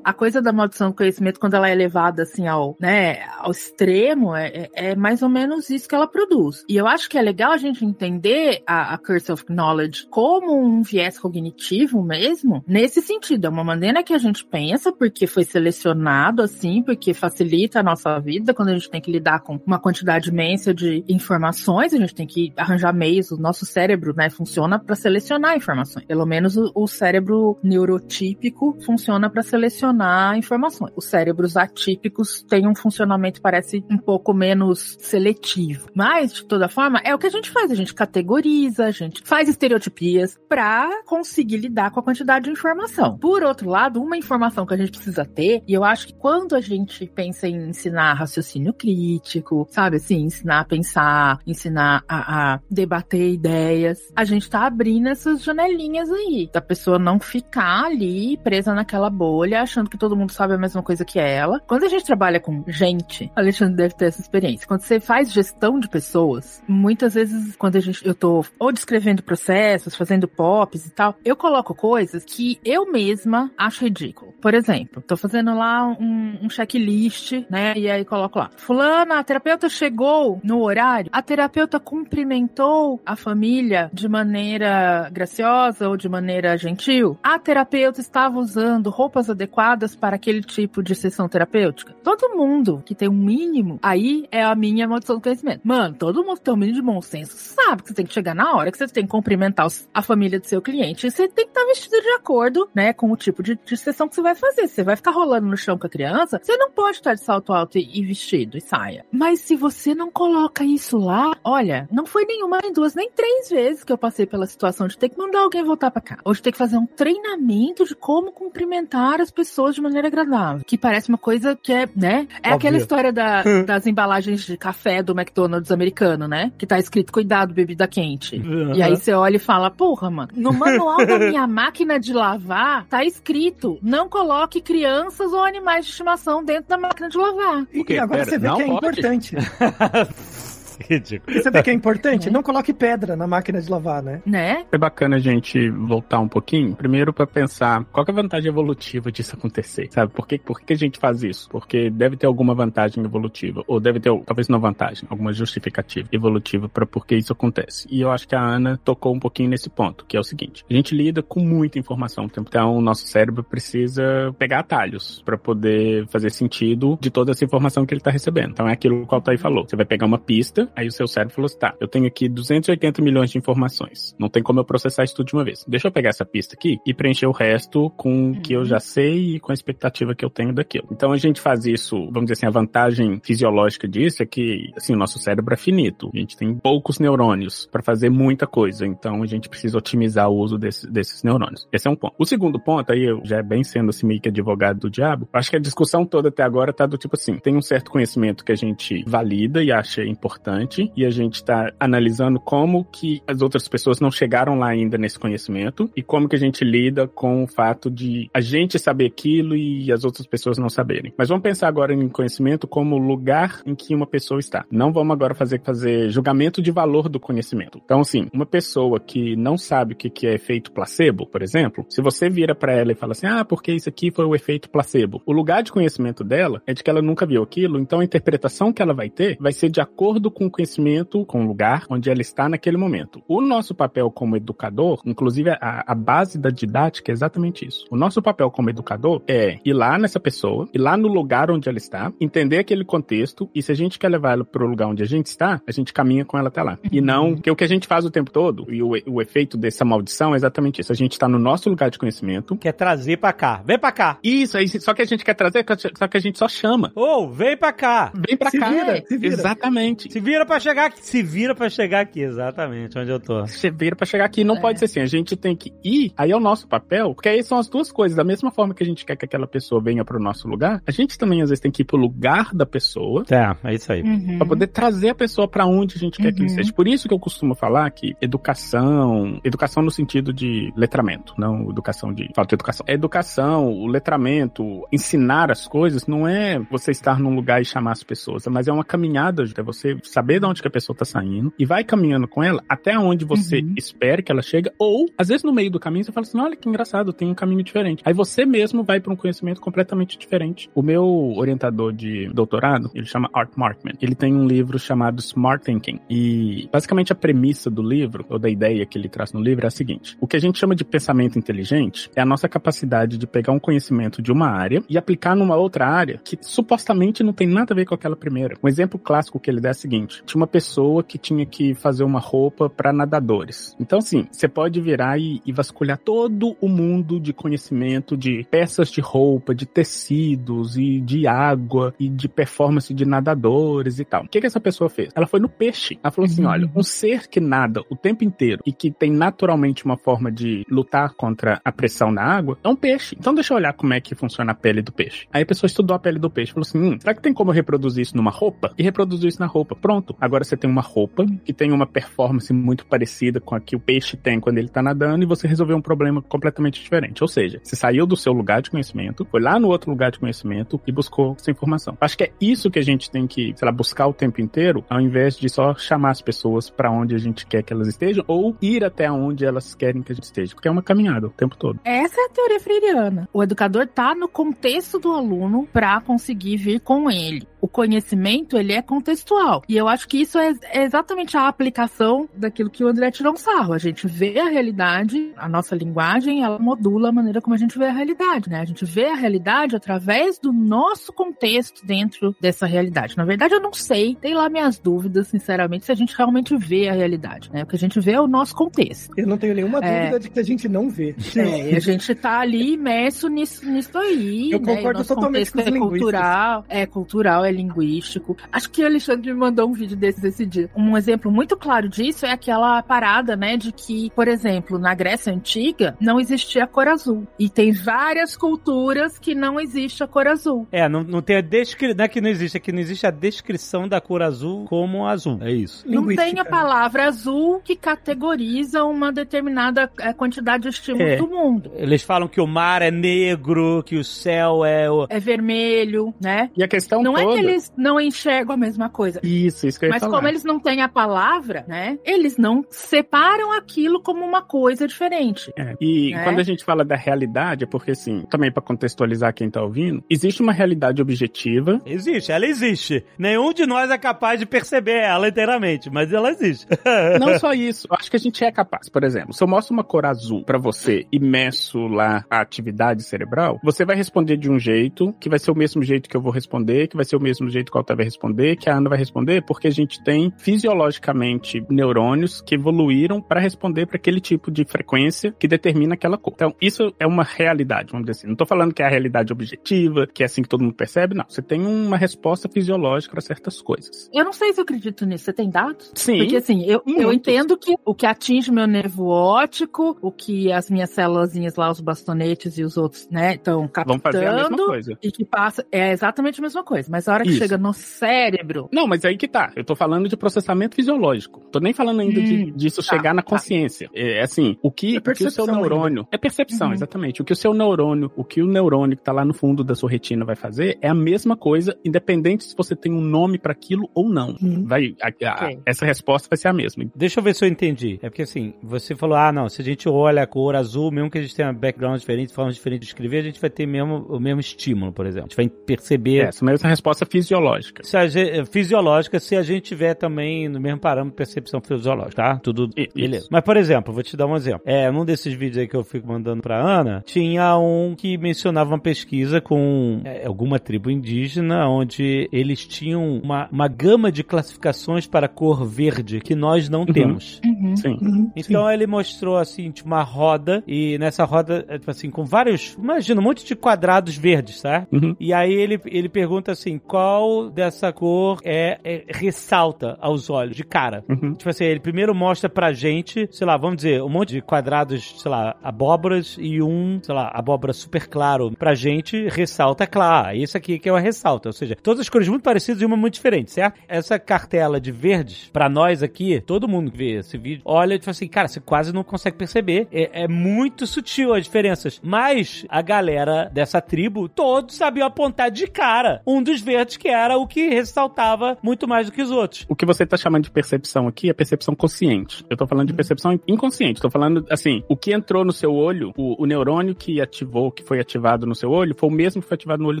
A coisa da maldição do conhecimento, quando ela é levada assim ao, né, ao extremo, é, é- é mais ou menos isso que ela produz. E eu acho que é legal a gente entender a, a Curse of Knowledge como um viés cognitivo mesmo, nesse sentido. É uma maneira que a gente pensa, porque foi selecionado assim, porque facilita a nossa vida quando a gente tem que lidar com uma quantidade imensa de informações, a gente tem que arranjar meios, o nosso cérebro, né, funciona para selecionar informações. Pelo menos o, o cérebro neurotípico funciona para selecionar informações. Os cérebros atípicos têm um funcionamento parece um pouco menos seletivo. Mas de toda forma, é o que a gente faz, a gente categoriza, a gente faz estereotipias para conseguir lidar com a quantidade de informação. Por outro lado, uma informação que a gente precisa ter, e eu acho que quando a gente pensa em ensinar raciocínio crítico, sabe assim, ensinar a pensar, ensinar a, a debater ideias, a gente tá abrindo essas janelinhas aí, da pessoa não ficar ali presa naquela bolha, achando que todo mundo sabe a mesma coisa que ela. Quando a gente trabalha com gente, Alexandre deve ter essa experiência. Quando você faz gestão de pessoas, muitas vezes quando a gente eu tô ou descrevendo processos, fazendo pops e tal, eu coloco coisas que eu mesma acho ridículo. Por exemplo, tô fazendo lá um, um checklist, né? E aí coloco lá: Fulana, a terapeuta chegou no horário, a terapeuta cumprimentou a família de maneira graciosa ou de maneira gentil. A terapeuta estava usando roupas adequadas para aquele tipo de sessão terapêutica. Todo mundo que tem um mínimo, aí é a minha maldição do conhecimento. Mano, todo mundo que tem um mínimo de bom senso sabe que você tem que chegar na hora que você tem que cumprimentar a família do seu cliente. E você tem que estar vestido de acordo, né, com o tipo de, de sessão que você vai fazer. Você vai ficar rolando no chão com a criança, você não pode estar de salto alto e, e vestido e saia. Mas se você não coloca isso lá, olha, não foi nenhuma, nem duas, nem três vezes que eu passei pela situação de ter que mandar alguém voltar pra cá. De ter que fazer um treinamento de como cumprimentar as pessoas pessoas de maneira agradável. Que parece uma coisa que é, né? É Óbvio. aquela história da- (laughs) das embalagens de café do McDonald's americano, né? Que tá escrito cuidado, bebida quente. E aí você olha e fala, porra, mano, no manual da minha (laughs) máquina de lavar tá escrito, não coloque crianças ou animais de estimação dentro da máquina de lavar. E, agora Pera, você vê que é pode? importante. (laughs) Ridículo. Você vê que é importante? Não coloque pedra na máquina de lavar, né? Né? É bacana a gente voltar um pouquinho, primeiro pra pensar qual que é a vantagem evolutiva disso acontecer, sabe? Por que, por que a gente faz isso? Porque deve ter alguma vantagem evolutiva, ou deve ter, talvez não vantagem, alguma justificativa evolutiva pra por que isso acontece. E eu acho que a Ana tocou um pouquinho nesse ponto, que é o seguinte: a gente lida com muita informação o tempo, então o nosso cérebro precisa pegar atalhos pra poder fazer sentido de toda essa informação que ele tá recebendo. Então é aquilo que o Altair falou. Você vai pegar uma pista, aí o seu cérebro falou assim, tá, eu tenho aqui 280 milhões de informações. Não tem como eu processar isso tudo de uma vez. Deixa eu pegar essa pista aqui e preencher o resto com o que eu já sei e com a expectativa que eu tenho daquilo. Então a gente faz isso, vamos dizer assim, a vantagem fisiológica disso é que, assim, o nosso cérebro é finito. A gente tem poucos neurônios para fazer muita coisa. Então a gente precisa otimizar o uso desse- desses neurônios. Esse é um ponto. O segundo ponto, aí eu já bem sendo assim meio que advogado do diabo, acho que a discussão toda até agora tá do tipo assim, tem um certo conhecimento que a gente valida e acha importante e a gente tá analisando como que as outras pessoas não chegaram lá ainda nesse conhecimento e como que a gente lida com o fato de a gente saber aquilo e as outras pessoas não saberem. Mas vamos pensar agora em conhecimento como lugar em que uma pessoa está. Não vamos agora fazer, fazer julgamento de valor do conhecimento. Então, assim, uma pessoa que não sabe o que é efeito placebo, por exemplo, se você vira pra ela e fala assim, ah, porque isso aqui foi o efeito placebo. O lugar de conhecimento dela é de que ela nunca viu aquilo, então a interpretação que ela vai ter vai ser de acordo com o conhecimento, com o lugar onde ela está naquele momento. O nosso papel como educador, inclusive a, a base da didática é exatamente isso. O nosso papel como educador é ir lá nessa pessoa, ir lá no lugar onde ela está, entender aquele contexto e se a gente quer levar ela para o lugar onde a gente está, a gente caminha com ela até lá. E não, porque o que a gente faz o tempo todo, e o, o efeito dessa maldição é exatamente isso. A gente está no nosso lugar de conhecimento. Quer trazer pra cá. Vem pra cá. Isso, aí, só que a gente quer trazer, só que a gente só chama. Ou, vem pra cá. Vem pra Se cá. vira, se vira. Exatamente. Se vira pra chegar aqui. Se vira pra chegar aqui, exatamente, onde eu tô. Você vira pra chegar aqui. Não É. pode ser assim. A gente tem que ir. Aí é o nosso papel. Porque aí são as duas coisas. Da mesma forma que a gente quer que aquela pessoa venha pro nosso lugar, a gente também às vezes tem que ir pro lugar da pessoa. É, é isso aí. Uhum. Pra poder trazer a pessoa pra onde a gente quer que ele Uhum. seja. Por isso que eu costumo falar que educação, educação no sentido de letramento, não educação de falta de educação. A educação, o letramento, ensinar as coisas não é você estar num lugar e chamar as pessoas, mas é uma caminhada, é você saber de onde que a pessoa tá saindo e vai caminhando com ela até onde você Uhum. espera que ela chegue, ou às vezes no meio do caminho você fala assim: olha que engraçado, tem um caminho diferente. Aí você mesmo vai para um conhecimento completamente diferente. O meu orientador de doutorado, ele chama Art Markman. Ele tem um livro chamado Smart Thinking. E basicamente a premissa do livro, ou da ideia que ele traz no livro, é a seguinte: o que a gente chama de pensamento inteligente é a nossa capacidade de pegar um conhecimento de uma área e aplicar numa outra área que supostamente não tem nada a ver com aquela primeira. Um exemplo clássico que ele dá é o seguinte: tinha uma pessoa que tinha que fazer uma roupa para nadadores. Então, assim, você pode virar e, e vasculhar todo o mundo de conhecimento de peças de roupa, de tecidos e de água e de performance de nadadores e tal. O que, que essa pessoa fez? Ela foi no peixe. Ela falou assim: Uhum. olha, um ser que nada o tempo inteiro e que tem naturalmente uma forma de lutar contra a pressão na água é um peixe. Então, deixa eu olhar como é que funciona a pele do peixe. Aí a pessoa estudou a pele do peixe e falou assim: hum, será que tem como eu reproduzir isso numa roupa? E reproduziu isso na roupa. Pronto. Agora você tem uma roupa que tem uma performance muito parecida com a que o peixe tem quando ele tá nadando e você resolveu um problema completamente diferente. Ou seja, você saiu do seu lugar de conhecimento, foi lá no outro lugar de conhecimento e buscou essa informação. Acho que é isso que a gente tem que, sei lá, buscar o tempo inteiro, ao invés de só chamar as pessoas para onde a gente quer que elas estejam ou ir até onde elas querem que a gente esteja. Porque é uma caminhada o tempo todo. Essa é a teoria freiriana. O educador tá no contexto do aluno para conseguir vir com ele. O conhecimento, ele é contextual. E eu acho que isso é, é exatamente a aplicação daquilo que o André tirou um sarro. A gente vê a realidade, a nossa linguagem, ela modula a maneira como a gente vê a realidade, né? A gente vê a realidade através do nosso contexto dentro dessa realidade. Na verdade, eu não sei, tem lá minhas dúvidas, sinceramente, se a gente realmente vê a realidade, né? O que a gente vê é o nosso contexto. Eu não tenho nenhuma É. dúvida de que a gente não vê. É, a gente tá ali imerso nisso, nisso aí. Eu né? concordo o nosso totalmente contexto com os é linguistas. cultural, é cultural, é linguístico. Acho que o Alexandre me mandou um vídeo desses esse dia. Um exemplo muito claro disso é aquela parada, né, de que, por exemplo, na Grécia Antiga não existia cor azul. E tem várias culturas que não existe a cor azul. É, não, não tem a descrição. Não é que não existe, é que não existe a descrição da cor azul como azul. É isso. Não tem a né? palavra azul que categoriza uma determinada eh, quantidade de estímulos É. do mundo. Eles falam que o mar é negro, que o céu é. o- É vermelho, né? E a questão Não é toda... que eles não enxergam a mesma coisa. Isso, isso que eu ia Mas falar. como eles não têm a palavra, né? Eles não separam aquilo como uma coisa diferente. É, E né? quando a gente fala da realidade, é porque assim, também pra contextualizar quem tá ouvindo, existe uma realidade objetiva. Existe, ela existe. Nenhum de nós é capaz de perceber ela inteiramente, mas ela existe. (laughs) Não só isso, eu acho que a gente é capaz. Por exemplo, se eu mostro uma cor azul pra você e meço lá a atividade cerebral, você vai responder de um jeito, que vai ser o mesmo jeito que eu vou responder, que vai ser o mesmo jeito que a Alta vai responder, que a Ana vai responder, porque a gente tem fisiologicamente neurônios que evoluíram pra responder para aquele tipo de frequência que determina aquela cor. Então, isso é uma realidade, vamos dizer assim. Não tô falando que é a realidade objetiva, que é assim que todo mundo percebe, não. Você tem uma resposta fisiológica para certas coisas. Eu não sei se eu acredito nisso. Você tem dados? Sim. Porque assim, eu, eu entendo que o que atinge meu nervo óptico, o que as minhas célulazinhas lá, os bastonetes e os outros, né, estão Vão fazer a mesma captando coisa. e que passa, é exatamente a mesma coisa. Mas a hora que Isso. chega no cérebro, Não, mas aí que tá. Eu tô falando de processamento fisiológico. Tô nem falando ainda de, Hum, disso tá, chegar na tá. consciência. É assim, o que, É o que o seu neurônio. É percepção, Uhum. exatamente. O que o seu neurônio, o que o neurônio que tá lá no fundo da sua retina vai fazer é a mesma coisa, independente se você tem um nome pra aquilo ou não. Uhum. Vai, a- a- Ok. Essa resposta vai ser a mesma. Deixa eu ver se eu entendi. É porque assim, você falou, ah, não, se a gente olha a cor azul, mesmo que a gente tenha background diferente, formas diferentes de escrever, a gente vai ter mesmo, o mesmo estímulo, por exemplo. A gente vai perceber Essa mesma resposta fisiológica. se a gente, fisiológica se a gente tiver também no mesmo parâmetro de percepção fisiológica, tá? Tudo beleza. isso. Mas, por exemplo, vou te dar um exemplo. É, num desses vídeos aí que eu fico mandando pra Ana, tinha um que mencionava uma pesquisa com é, alguma tribo indígena, onde eles tinham uma, uma gama de classificações para cor verde que nós não temos. uhum. Sim. Uhum, Então ele mostrou assim, tipo, uma roda, e nessa roda, é, tipo assim, com vários. Imagina, um monte de quadrados verdes, tá? Uhum. E aí ele, ele pergunta assim: qual dessa cor é, é- ressalta aos olhos, de cara? Uhum. Tipo assim, ele primeiro mostra pra gente, sei lá, vamos dizer, um monte de quadrados, sei lá, abóboras e um, sei lá, abóbora super claro. Pra gente, ressalta claro. Isso aqui que é o ressalta. Ou seja, todas as cores muito parecidas e uma muito diferente, certo? Essa cartela de verdes, pra nós aqui, todo mundo que vê esse vídeo, olha e fala assim, cara, você quase não consegue perceber. É, é muito sutil as diferenças. Mas a galera dessa tribo, todos sabiam apontar de cara um dos verdes que era o que ressaltava muito mais do que os outros. O que você tá chamando de percepção aqui é percepção consciente. Eu tô falando de percepção inconsciente. Tô falando, assim, o que entrou no seu olho, o, o neurônio que ativou, que foi ativado no seu olho, foi o mesmo que foi ativado no olho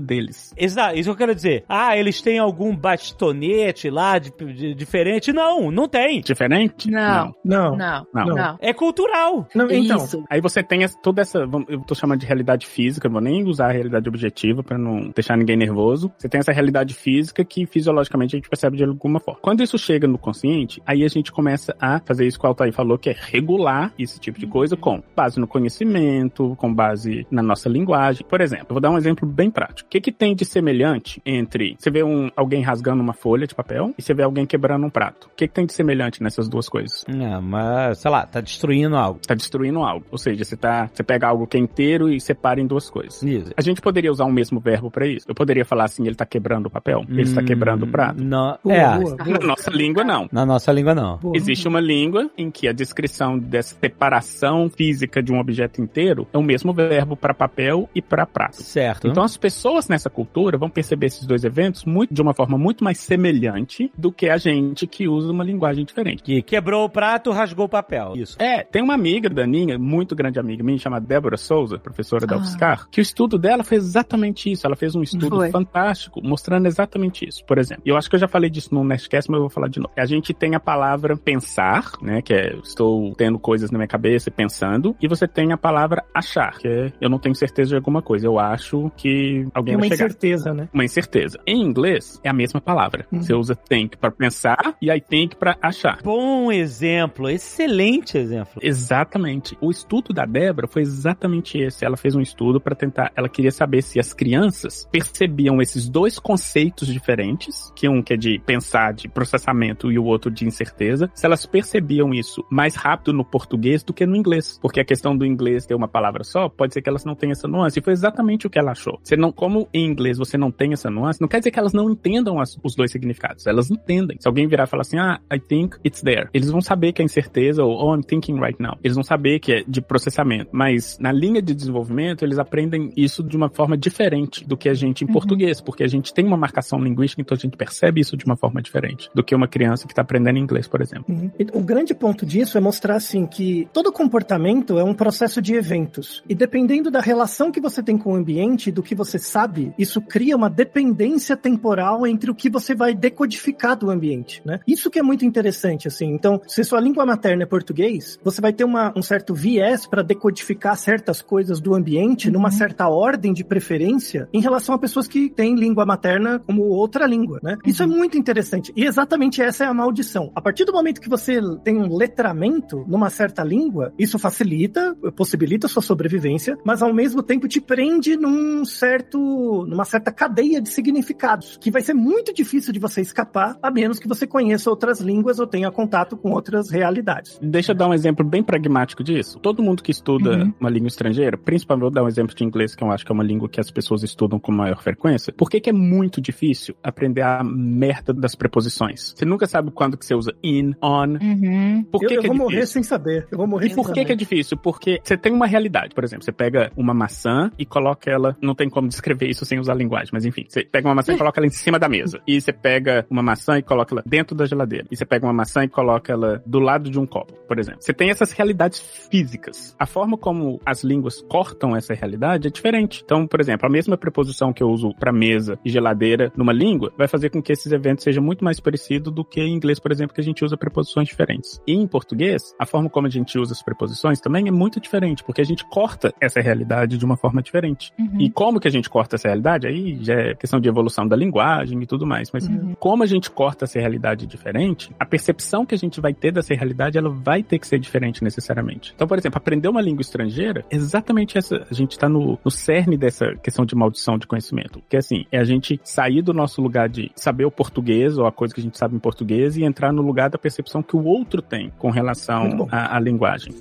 deles. Exato, isso que eu quero dizer. Ah, eles têm algum bastonete lá de, de- diferente? Não, não tem. Diferente? Não. Não. Não, Não. não. É cultural. Não, então, Isso. Aí você tem toda essa, eu tô chamando de realidade física, não vou nem usar a realidade objetiva pra não deixar ninguém nervoso. Você tem essa realidade física que fisiologicamente a gente percebe de alguma forma. Quando isso chega no consciente, aí a gente começa a fazer isso que o Altair falou, que é regular esse tipo de coisa com base no conhecimento, com base na nossa linguagem. Por exemplo, eu vou dar um exemplo bem prático. O que que tem de semelhante entre você vê um, alguém rasgando uma folha de papel e você vê alguém quebrando um prato? O que que tem de semelhante nessas duas coisas? Não, mas, sei lá, tá destruindo algo. tá destruindo algo. Ou seja, você tá, você pega algo que é inteiro e separa em duas coisas. Isso. A gente poderia usar o mesmo verbo pra isso. Eu poderia falar assim, ele tá quebrando o papel, ele está quebrando o prato. Não, boa, é, boa, Na boa, nossa língua não. na nossa língua não. boa. Existe uma língua em que a descrição dessa separação física de um objeto inteiro é o mesmo verbo para papel e para prato. Certo. Então as pessoas nessa cultura vão perceber esses dois eventos muito, de uma forma muito mais semelhante do que a gente que usa uma linguagem diferente. que quebrou o prato, rasgou o papel. Isso. É, tem uma amiga Daninha, muito grande amiga minha, chamada Débora Souza, professora da Ah. UFSCar, que o estudo dela fez exatamente isso. Ela fez um estudo Foi. fantástico, mostrando exatamente isso. Por exemplo, eu acho que eu já falei disso no Nerdcast, mas eu vou falar de novo. A gente tem a palavra pensar, né, que é estou tendo coisas na minha cabeça e pensando, e você tem a palavra achar, que é eu não tenho certeza de alguma coisa, eu acho que alguém É uma vai chegar. incerteza, né? Uma incerteza. Em inglês, é a mesma palavra. Uhum. Você usa think para pensar e I think para achar. Bom exemplo exemplo, excelente exemplo. Exatamente. O estudo da Débora foi exatamente esse. Ela fez um estudo para tentar. Ela queria saber se as crianças percebiam esses dois conceitos diferentes, que um que é de pensar, de processamento, e o outro de incerteza, se elas percebiam isso mais rápido no português do que no inglês. Porque a questão do inglês ter uma palavra só, pode ser que elas não tenham essa nuance. E foi exatamente o que ela achou. Você não, como em inglês você não tem essa nuance, não quer dizer que elas não entendam as- os dois significados. Elas entendem. Se alguém virar e falar assim, ah, I think it's there. Eles vão saber que é incerteza ou oh, I'm thinking right now. Eles vão saber que é de processamento. Mas na linha de desenvolvimento, eles aprendem isso de uma forma diferente do que a gente em português, porque a gente tem uma marcação linguística, então a gente percebe isso de uma forma diferente do que uma criança que está aprendendo inglês, por exemplo. Uhum. E O grande ponto disso é mostrar assim que todo comportamento é um processo de eventos. E dependendo da relação que você tem com o ambiente, do que você sabe, isso cria uma dependência temporal entre o que você vai decodificar do ambiente, né? Isso que é muito interessante, assim. Então, se sua língua materna é português, você vai ter uma, um certo viés para decodificar certas coisas do ambiente numa certa ordem de preferência em relação a pessoas que têm língua materna como outra língua, né? Isso é muito interessante. E exatamente essa é a maldição. A partir do momento que você tem um letramento numa certa língua, isso facilita, possibilita sua sobrevivência, mas ao mesmo tempo te prende num certo, numa certa cadeia de significados, que vai ser muito difícil de você escapar, a menos que você conheça outras línguas ou tenha contato com outras realidades. Deixa eu dar um exemplo bem pragmático disso. Todo mundo que estuda Uhum. uma língua estrangeira, principalmente vou dar um exemplo de inglês, que eu acho que é uma língua que as pessoas estudam com maior frequência. Por que, que é muito difícil aprender a merda das preposições? Você nunca sabe quando que você usa in, on. Uhum. Por que, eu eu que é vou morrer sem saber. Eu vou morrer E sem por que é difícil? Porque você tem uma realidade. Por exemplo, você pega uma maçã e coloca ela. Não tem como descrever isso sem usar linguagem, mas enfim. Você pega uma maçã e coloca ela em cima da mesa. E você pega uma maçã e coloca ela dentro da geladeira. E você pega uma maçã e coloca ela do lado de um copo, por exemplo. Você tem essas realidades físicas. A forma como as línguas cortam essa realidade é diferente. Então, por exemplo, a mesma preposição que eu uso para mesa e geladeira numa língua vai fazer com que esses eventos sejam muito mais parecidos do que em inglês, por exemplo, que a gente usa preposições diferentes. E em português, a forma como a gente usa as preposições também é muito diferente, porque a gente corta essa realidade de uma forma diferente. Uhum. E como que a gente corta essa realidade? Aí já é questão de evolução da linguagem e tudo mais. Mas Uhum. como a gente corta essa realidade diferente, a percepção que a gente vai ter dessa realidade, ela vai ter que ser diferente necessariamente. Então, por exemplo, aprender uma língua estrangeira, é exatamente essa. A gente tá no, no cerne dessa questão de maldição de conhecimento. Que assim, é a gente sair do nosso lugar de saber o português ou a coisa que a gente sabe em português e entrar no lugar da percepção que o outro tem com relação à, linguagem.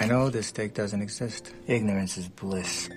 I know this steak doesn't exist. Ignorance is bliss.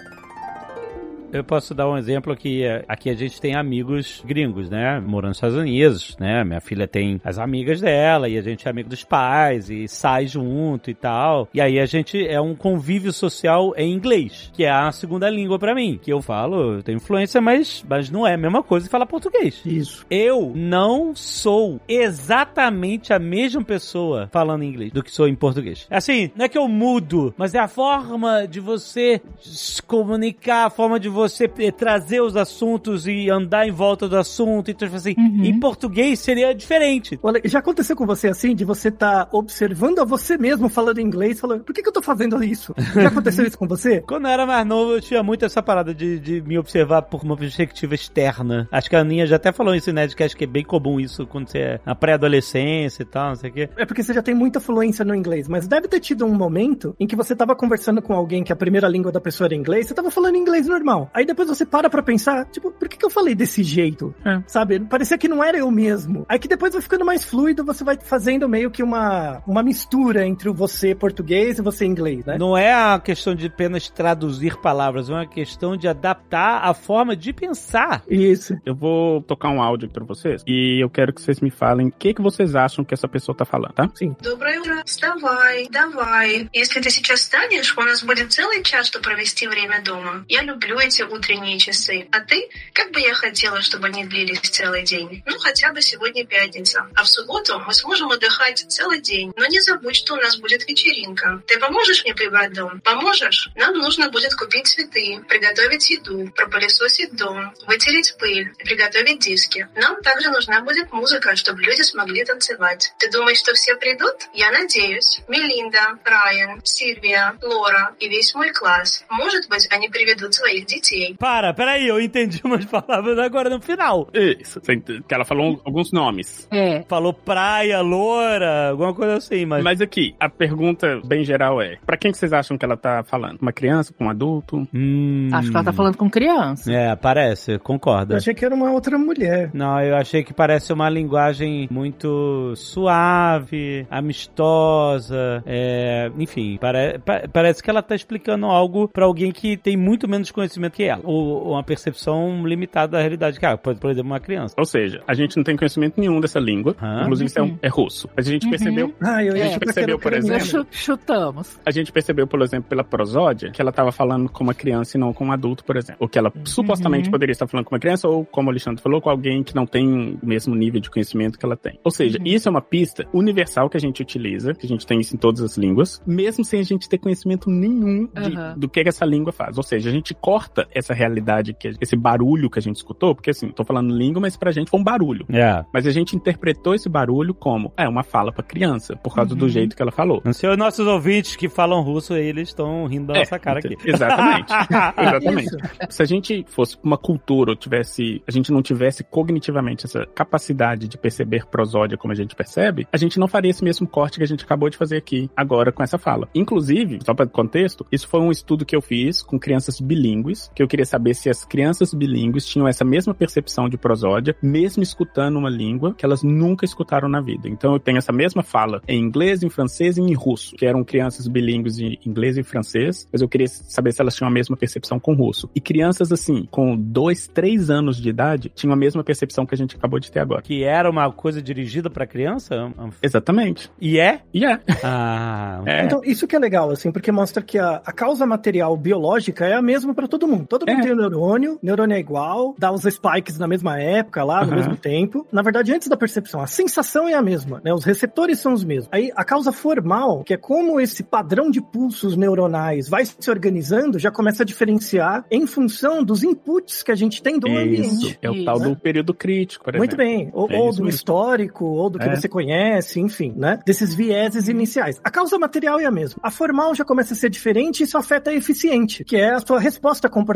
Eu posso dar um exemplo que é, aqui a gente tem amigos gringos, né? Morando nos Estados Unidos, né? Minha filha tem as amigas dela e a gente é amigo dos pais e sai junto e tal. E aí a gente é um convívio social em inglês, que é a segunda língua pra mim. Que eu falo, eu tenho influência, mas, mas não é a mesma coisa que falar português. Isso. Eu não sou exatamente a mesma pessoa falando inglês do que sou em português. Assim, não é que eu mudo, mas é a forma de você se comunicar, a forma de você eh, trazer os assuntos e andar em volta do assunto. Então, tipo assim, Uhum. em português seria diferente. Olha, já aconteceu com você assim, de você estar observando a você mesmo falando inglês, falando, por que, que eu tô fazendo isso? (laughs) Já aconteceu isso com você? Quando eu era mais novo, eu tinha muito essa parada de, de me observar por uma perspectiva externa. Acho que a Aninha já até falou isso em Nerdcast, que é bem comum isso quando você é na pré-adolescência e tal, não sei o quê. É porque você já tem muita fluência no inglês, mas deve ter tido um momento em que você tava conversando com alguém que a primeira língua da pessoa era inglês, você tava falando inglês normal. Aí depois você para pra pensar, tipo, por que, que eu falei desse jeito? É. Sabe? Parecia que não era eu mesmo. Aí que depois vai ficando mais fluido, você vai fazendo meio que uma, uma mistura entre o você português e você inglês, né? Não é a questão de apenas traduzir palavras, é uma questão de adaptar a forma de pensar. Isso. Eu vou tocar um áudio pra vocês e eu quero que vocês me falem o que, que vocês acham que essa pessoa tá falando, tá? Sim. Доброе утро. Вставай, давай. Если ты сейчас встанешь, у нас будет целый час, чтобы провести время дома. Я люблю эти утренние часы. А ты? Как бы я хотела, чтобы они длились целый день. Ну, хотя бы сегодня пятница. А в субботу мы сможем отдыхать целый день. Но не забудь, что у нас будет вечеринка. Ты поможешь мне прибрать дом? Поможешь? Нам нужно будет купить цветы, приготовить еду, пропылесосить дом, вытереть пыль, приготовить диски. Нам также нужна будет музыка, чтобы люди смогли танцевать. Ты думаешь, что все придут? Я надеюсь. Мелинда, Райан, Сильвия, Лора и весь мой класс. Может быть, они приведут своих детей. gente. Para, peraí, eu entendi (laughs) umas palavras agora no final. Isso, que ela falou alguns nomes. É. Falou praia, loura, alguma coisa assim, mas... Mas aqui, a pergunta bem geral é, pra quem vocês acham que ela tá falando? Uma criança, com um adulto? Hum... Acho que ela tá falando com criança. É, parece, concorda. Eu achei que era uma outra mulher. Não, eu achei que parece uma linguagem muito suave, amistosa, é... enfim, pare... parece que ela tá explicando algo pra alguém que tem muito menos conhecimento que ela, ou, ou uma percepção limitada da realidade que ela, por, por exemplo, uma criança. Ou seja, a gente não tem conhecimento nenhum dessa língua. Hã? Inclusive, é, um- Uhum. é russo. Mas a gente Uhum. percebeu. Ah, eu A gente que percebeu, por exemplo, Chu- chutamos. A gente percebeu, por exemplo, pela prosódia, que ela estava falando com uma criança e não com um adulto, por exemplo. Ou que ela supostamente Uhum. poderia estar falando com uma criança, ou, como o Alexandre falou, com alguém que não tem o mesmo nível de conhecimento que ela tem. Ou seja, Uhum. isso é uma pista universal que a gente utiliza, que a gente tem isso em todas as línguas, mesmo sem a gente ter conhecimento nenhum de- Uhum. do que, que essa língua faz. Ou seja, a gente corta essa realidade, que esse barulho que a gente escutou, porque assim, tô falando língua, mas pra gente foi um barulho. É. Mas a gente interpretou esse barulho como, é, uma fala pra criança, por causa do Uhum. jeito que ela falou. Não sei, os nossos ouvintes que falam russo, eles estão rindo da É, nossa cara aqui. Exatamente. (laughs) Exatamente. Isso. Se a gente fosse uma cultura, ou tivesse, a gente não tivesse cognitivamente essa capacidade de perceber prosódia como a gente percebe, a gente não faria esse mesmo corte que a gente acabou de fazer aqui agora com essa fala. Inclusive, só para contexto, isso foi um estudo que eu fiz com crianças bilíngues, que eu queria saber se as crianças bilíngues tinham essa mesma percepção de prosódia, mesmo escutando uma língua que elas nunca escutaram na vida. Então eu tenho essa mesma fala em inglês, em francês e em russo, que eram crianças bilíngues de inglês e francês, mas eu queria saber se elas tinham a mesma percepção com russo. E crianças assim, com dois, três anos de idade, tinham a mesma percepção que a gente acabou de ter agora. Que era uma coisa dirigida pra criança? Exatamente. E é? E é. (laughs) Ah, É. Então, isso que é legal, assim, porque mostra que a, a causa material biológica é a mesma pra todo mundo. Todo mundo É. tem um neurônio, neurônio é igual, dá os spikes na mesma época, lá, no Aham. mesmo tempo. Na verdade, antes da percepção, a sensação é a mesma, né? Os receptores são os mesmos. Aí, a causa formal, que é como esse padrão de pulsos neuronais vai se organizando, já começa a diferenciar em função dos inputs que a gente tem do Isso. ambiente. É o Isso. tal do período crítico, por Muito exemplo. bem. Ou, É ou do mesmo. histórico, ou do que É. você conhece, enfim, né? Desses vieses iniciais. A causa material é a mesma. A formal já começa a ser diferente e isso afeta a eficiente, que é a sua resposta comportamental.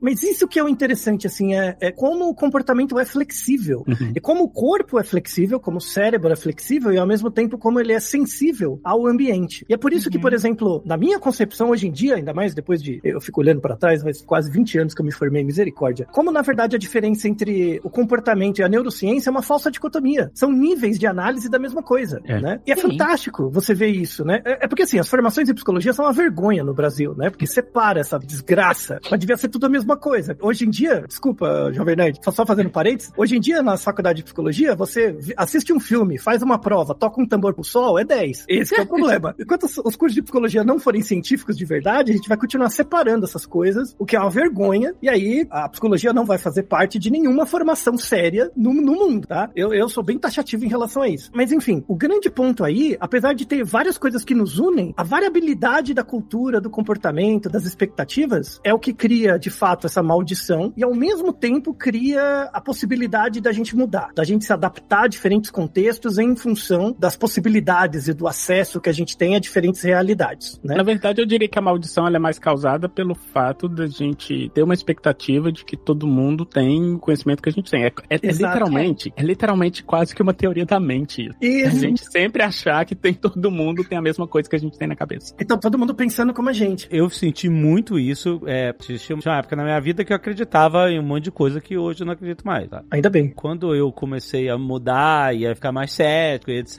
Mas isso que é o interessante, assim, é, é como o comportamento é flexível. Uhum. E como o corpo é flexível, como o cérebro é flexível, e ao mesmo tempo como ele é sensível ao ambiente. E é por isso que, Uhum. por exemplo, na minha concepção hoje em dia, ainda mais depois de. Eu fico olhando pra trás, mas quase 20 anos que eu me formei, misericórdia. Como, na verdade, a diferença entre o comportamento e a neurociência é uma falsa dicotomia. São níveis de análise da mesma coisa, É. né? E é Sim. fantástico você ver isso, né? É, é porque, assim, as formações em psicologia são uma vergonha no Brasil, né? Porque separa essa desgraça. Mas devia ser tudo a mesma coisa. Hoje em dia, desculpa, Jovem Nerd, só, só fazendo parênteses, hoje em dia, na faculdade de psicologia, você assiste um filme, faz uma prova, toca um tambor pro sol, é 10. Esse é o (laughs) problema. Enquanto os, os cursos de psicologia não forem científicos de verdade, a gente vai continuar separando essas coisas, o que é uma vergonha, e aí a psicologia não vai fazer parte de nenhuma formação séria no, no mundo, tá? Eu, eu sou bem taxativo em relação a isso. Mas enfim, o grande ponto aí, apesar de ter várias coisas que nos unem, a variabilidade da cultura, do comportamento, das expectativas, é o que cria, de fato, essa maldição, e ao mesmo tempo cria a possibilidade da gente mudar, da gente se adaptar a diferentes contextos em função das possibilidades e do acesso que a gente tem a diferentes realidades, né? Na verdade, eu diria que a maldição ela é mais causada pelo fato da gente ter uma expectativa de que todo mundo tem o conhecimento que a gente tem. É, é- é literalmente, é literalmente quase que uma teoria da mente. isso. A gente sempre achar que tem todo mundo tem a mesma coisa que a gente tem na cabeça. Então todo mundo pensando como a gente. Eu senti muito isso. É, tinha uma época na minha vida que eu acreditava em um monte de coisa que hoje eu não acredito mais. Tá? Ainda bem. Quando eu comecei a mudar e a ficar mais cético, e etc.,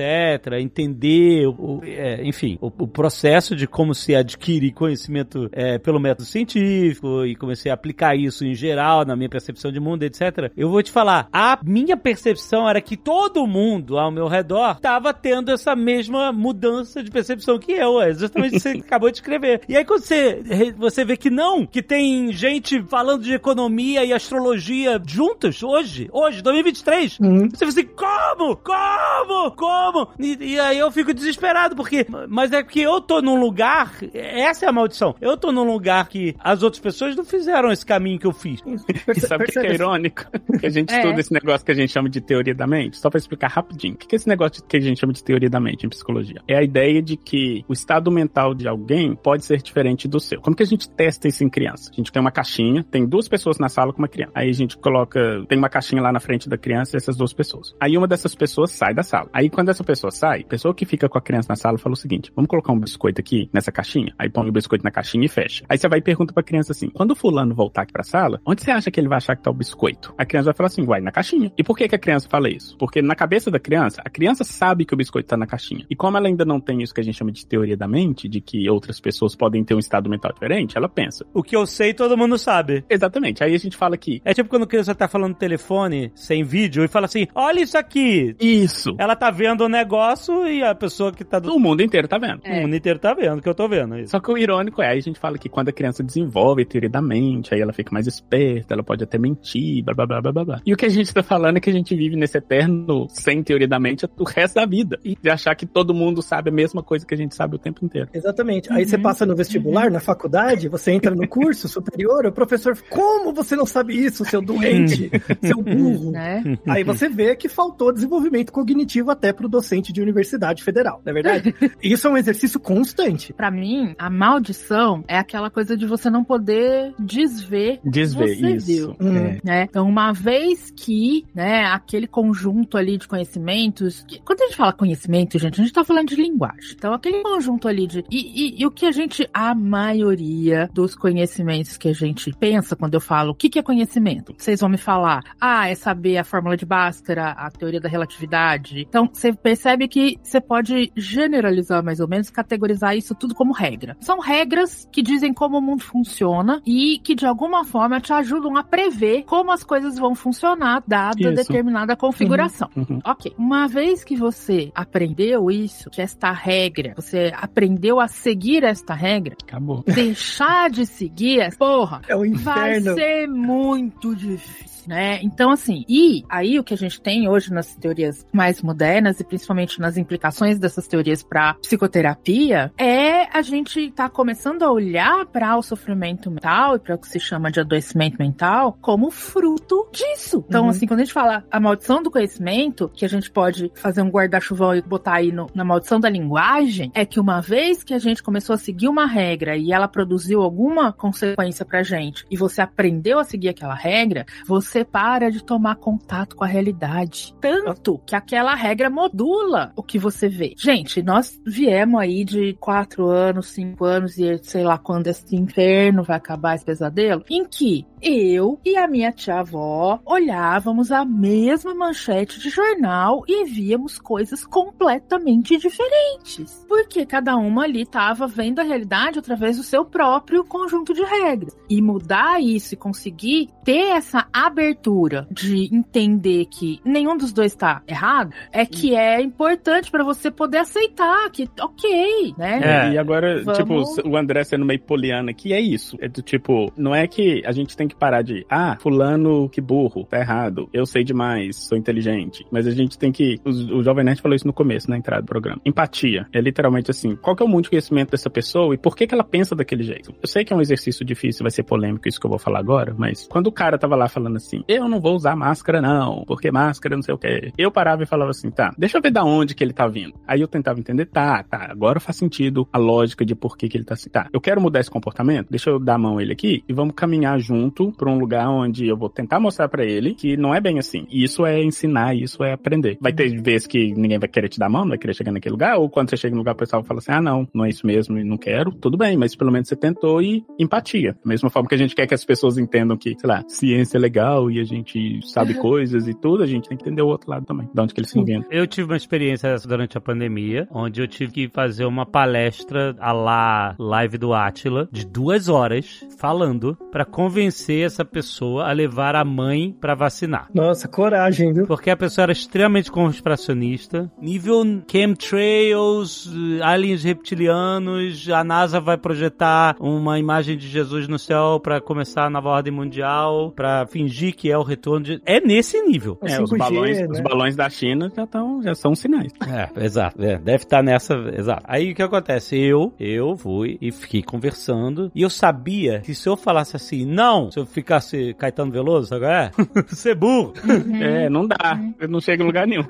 entender, o, é, enfim, o, o processo de como se adquire conhecimento é, pelo método científico e comecei a aplicar isso em geral na minha percepção de mundo, etc., eu vou te falar, a minha percepção era que todo mundo ao meu redor estava tendo essa mesma mudança de percepção que eu, é justamente o que você (laughs) acabou de escrever. E aí quando você, você vê que não, que tem gente falando de economia e astrologia juntos hoje, hoje, 2023, Uhum. você fica assim, como? Como? Como? E, e aí eu fico desesperado, porque. Mas é que eu tô num lugar. Essa é a maldição. Eu tô num lugar que as outras pessoas não fizeram esse caminho que eu fiz. (laughs) E sabe o que que é irônico? Que a gente É. estuda esse negócio que a gente chama de teoria da mente. Só pra explicar rapidinho. O que que é esse negócio que a gente chama de teoria da mente em psicologia? É a ideia de que o estado mental de alguém pode ser diferente do seu. Como que a gente testa isso em criança? Gente tem uma caixinha, tem duas pessoas na sala com uma criança. Aí a gente coloca, tem uma caixinha lá na frente da criança e essas duas pessoas. Aí uma dessas pessoas sai da sala. Aí quando essa pessoa sai, a pessoa que fica com a criança na sala fala o seguinte: vamos colocar um biscoito aqui nessa caixinha? Aí põe o biscoito na caixinha e fecha. Aí você vai e pergunta pra criança assim: quando o fulano voltar aqui pra sala, onde você acha que ele vai achar que tá o biscoito? A criança vai falar assim: vai na caixinha. E por que, que a criança fala isso? Porque na cabeça da criança, a criança sabe que o biscoito tá na caixinha. E como ela ainda não tem isso que a gente chama de teoria da mente, de que outras pessoas podem ter um estado mental diferente, ela pensa. O que eu sei, todo mundo sabe. Exatamente. Aí a gente fala que. É tipo quando a criança tá falando no telefone, sem vídeo, e fala assim, olha isso aqui. Isso. Ela tá vendo o negócio e a pessoa que tá do... O mundo inteiro tá vendo. O mundo inteiro tá vendo que eu tô vendo. Isso. Só que o irônico é, aí a gente fala que quando a criança desenvolve a teoria da mente, aí ela fica mais esperta, ela pode até mentir, blá blá blá blá blá, blá. E o que a gente tá falando é que a gente vive nesse eterno sem teoria da mente o resto da vida. E de achar que todo mundo sabe a mesma coisa que a gente sabe o tempo inteiro. Exatamente. Aí você passa no vestibular, na faculdade, você entra no curso (laughs) superior, o professor, como você não sabe isso, seu doente, (laughs) seu burro? Né? Aí você vê que faltou desenvolvimento cognitivo até pro docente de universidade federal, não é verdade? (laughs) Isso é um exercício constante. Pra mim, a maldição é aquela coisa de você não poder desver Desver você isso. viu. É. né? Então, uma vez que, né, aquele conjunto ali de conhecimentos, que- quando a gente fala conhecimento, gente, a gente tá falando de linguagem. Então, aquele conjunto ali de e, e- e o que a gente, a maioria dos conhecimentos que a gente pensa quando eu falo o que, que é conhecimento, vocês vão me falar, ah, é saber a fórmula de Bhaskara, a teoria da relatividade. Então, você percebe que você pode generalizar mais ou menos, categorizar isso tudo como regra. São regras que dizem como o mundo funciona e que de alguma forma te ajudam a prever como as coisas vão funcionar dada Isso. determinada configuração. Uhum. Ok. Uma vez que você aprendeu isso, que esta regra, você aprendeu a seguir esta regra, Acabou. deixar de seguir, (laughs) porra, É o vai inferno. ser muito difícil, né? Então, assim, e aí o que a gente tem hoje nas teorias mais modernas e principalmente nas implicações dessas teorias para psicoterapia é a gente tá começando a olhar para o sofrimento mental e para o que se chama de adoecimento mental como fruto disso. Então, Uhum. assim, quando a gente fala a maldição do conhecimento, que a gente pode fazer um guarda-chuvão e botar aí no- na maldição da linguagem, é que uma vez que a gente começou a seguir uma regra e ela produziu alguma consequência pra gente, e você aprendeu a seguir aquela regra, você para de tomar contato com a realidade. Tanto que aquela regra modula o que você vê. Gente, nós viemos aí de quatro anos, cinco anos, e sei lá quando esse inferno vai acabar esse pesadelo, em que eu e a minha tia-avó olhávamos a mesma manchete de jornal e víamos coisas completamente diferentes. Porque cada uma ali estava vendo a realidade através do seu próprio conjunto de regras. E mudar isso e conseguir ter essa abertura de entender que nenhum dos dois está errado é que é importante para você poder aceitar que, ok, né? É. E agora, Vamos- tipo, o André sendo meio poliana aqui, é isso. É do tipo, não é que a gente tem que parar de, ah, fulano que burro, tá errado, eu sei demais, sou inteligente. Mas a gente tem que, o, o Jovem Nerd falou isso no começo, na entrada do programa. Empatia. É literalmente assim, qual que é o mundo de conhecimento dessa pessoa e por que que ela pensa daquele jeito? Eu sei que é um exercício difícil, vai ser polêmico isso que eu vou falar agora, mas quando o cara tava lá falando assim, eu não vou usar máscara não, porque máscara não sei o que. Eu parava e falava assim, tá, deixa eu ver da onde que ele tá vindo. Aí eu tentava entender, tá, tá, agora faz sentido a lógica de por que que ele tá assim. Tá, eu quero mudar esse comportamento, deixa eu dar a mão ele aqui e vamos caminhar junto pra um lugar onde eu vou tentar mostrar pra ele que não é bem assim. E Isso é ensinar, isso é aprender. Vai ter vezes que ninguém vai querer te dar a mão, não vai querer chegar naquele lugar, ou quando você chega no lugar o pessoal fala assim, ah não, não é isso mesmo e não quero, tudo bem, mas pelo menos você tentou e empatia. Da mesma forma que a gente quer que as pessoas entendam que, sei lá, ciência é legal e a gente sabe (laughs) coisas e tudo, a gente tem que entender o outro lado também, de onde que eles se inventam. Eu tive uma experiência durante a pandemia, onde eu tive que fazer uma palestra a lá live do Atila, de duas horas, falando pra convencer essa pessoa a levar a mãe pra vacinar. Nossa, coragem, viu? Porque a pessoa era extremamente conspiracionista. Nível chemtrails, eh, aliens reptilianos, a NASA vai projetar uma imagem de Jesus no céu pra começar a nova ordem mundial, pra fingir 5G, que é o retorno de... É nesse nível. É, os 5G, balões, né? os balões da China já, tão, já são sinais. É, exato. é, deve estar nessa. Exato. Aí o que acontece? Eu, eu fui e fiquei conversando. E eu sabia que se eu falasse assim, não, se eu ficasse Caetano Veloso, sabe qual é? (laughs) Ser burro. É, não dá. Eu não chego em lugar nenhum. (laughs)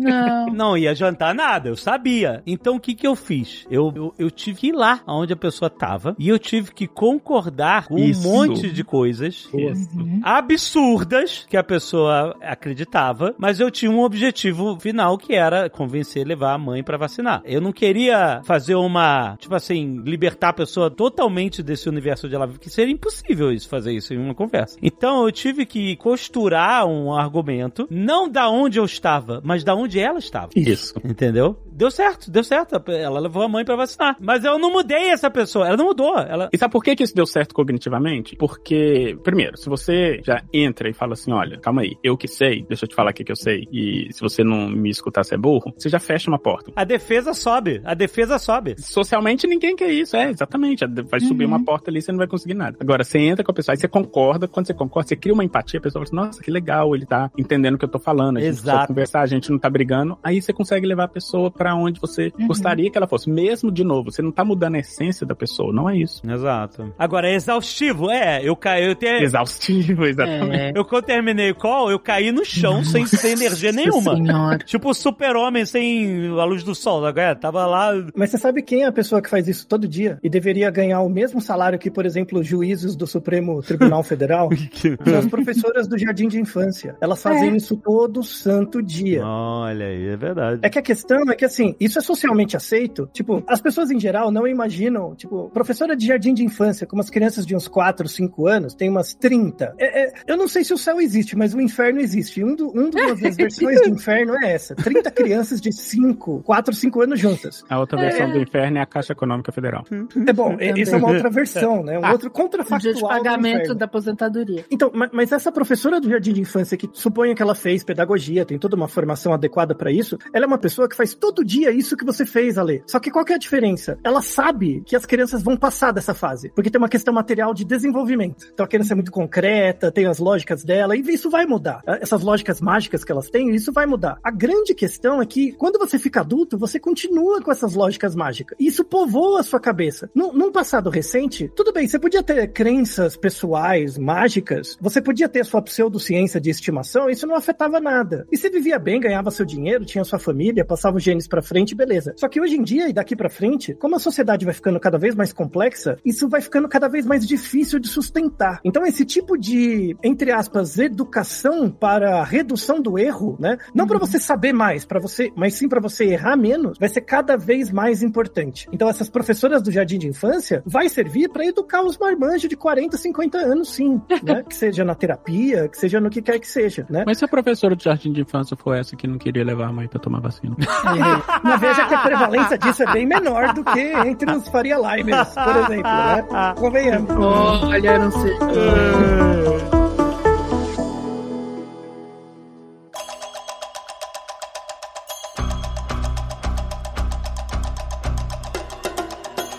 Não. Não ia jantar nada, eu sabia. Então o que que eu fiz? Eu, eu, eu tive que ir lá onde a pessoa tava e eu tive que concordar com Isso. um monte de coisas Uhum. absurdas que a pessoa acreditava, mas eu tinha um objetivo final que era convencer levar a mãe pra vacinar. Eu não queria fazer uma, tipo assim, libertar a pessoa totalmente desse universo onde ela vive, que seria impossível isso fazer isso em uma conversa. Então eu tive que costurar um argumento, não da onde eu estava, mas da onde ela estava. Isso. Entendeu? Deu certo, deu certo. Ela levou a mãe pra vacinar. Mas eu não mudei essa pessoa. Ela não mudou. Ela. E sabe por que, que isso deu certo cognitivamente? Porque, primeiro, se você já entra e fala assim, olha, calma aí, eu que sei, deixa eu te falar o que, que eu sei, e se você não me escutar, você é burro, você já fecha uma porta. A defesa sobe. A defesa sobe. Socialmente ninguém quer isso, é, exatamente. Vai subir uma porta ali, você não vai conseguir nada. Agora, você entra com a pessoa, aí você concorda, quando você concorda, você cria uma empatia, a pessoa fala assim, nossa, que legal, ele tá entendendo o que eu tô falando, a gente Exato. precisa conversar, a gente não tá brigando, aí você consegue levar a pessoa pra onde você gostaria que ela fosse. Mesmo, de novo, você não tá mudando a essência da pessoa, não é isso. Exato. Agora, é exaustivo. É, eu caí. Eu, te... Exaustivo, exatamente. É. eu quando terminei o call, eu caí no chão sem, sem energia nenhuma. Senhora. Tipo o super-homem sem a luz do sol, né? Tava lá. Mas você sabe quem é a pessoa que faz isso todo dia e deveria ganhar o mesmo salário que, por exemplo, os juízes do Supremo Tribunal Federal? (laughs) São as professoras do Jardim de Infância. Elas fazem isso todo santo dia. Olha aí, é verdade. É que a questão é que, assim, isso é socialmente aceito. Tipo, as pessoas em geral não imaginam, tipo, professora de jardim de infância, com umas crianças de uns 4, 5 anos, tem umas 30. É- é- eu não sei se o céu existe, mas o inferno existe. Um, do, um das (laughs) versões do inferno é essa: 30 crianças de 5, 4, 5 anos juntas. A outra versão do inferno é a Caixa Econômica Federal. É bom, isso é uma outra versão, né? Um Ah, outro contrafactual. de pagamento da aposentadoria. Então, ma- mas essa professora do jardim de infância, que suponha que ela fez pedagogia, tem toda uma formação adequada pra isso, ela é uma pessoa que faz todo dia isso que você fez, Ale. Só que qual que é a diferença? Ela sabe que as crianças vão passar dessa fase, porque tem uma questão material de desenvolvimento. Então a criança é muito concreta, tem as lógicas dela, e isso vai mudar. Essas lógicas mágicas que elas têm, isso vai mudar. A grande questão é que quando você fica adulto, você continua com essas lógicas mágicas. E isso povoa a sua cabeça. Num, num passado recente, tudo bem, você podia ter crenças pessoais, mágicas, você podia ter sua pseudociência de estimação, isso não afetava nada. E você vivia bem, ganhava seu dinheiro, tinha sua família, passava os genes pra frente, beleza. Só que hoje em dia e daqui pra frente, como a sociedade vai ficando cada vez mais complexa, isso vai ficando cada vez mais difícil de sustentar. Então esse tipo de, entre aspas, educação para redução do erro, né? Não pra você saber mais, para você, mas sim pra você errar menos, vai ser cada vez mais importante. Então essas professoras do jardim de infância vai servir pra educar os marmanjos de 40, 50 anos, sim, (laughs) né? Que seja na terapia, que seja no que quer que seja, né? Mas se a professora do jardim de infância for essa que não queria levar a mãe pra tomar vacina? (laughs) (laughs) Mas veja que a prevalência disso é bem menor do que entre os Faria Limers, por exemplo, né? Convenhamos. Olha, não sei.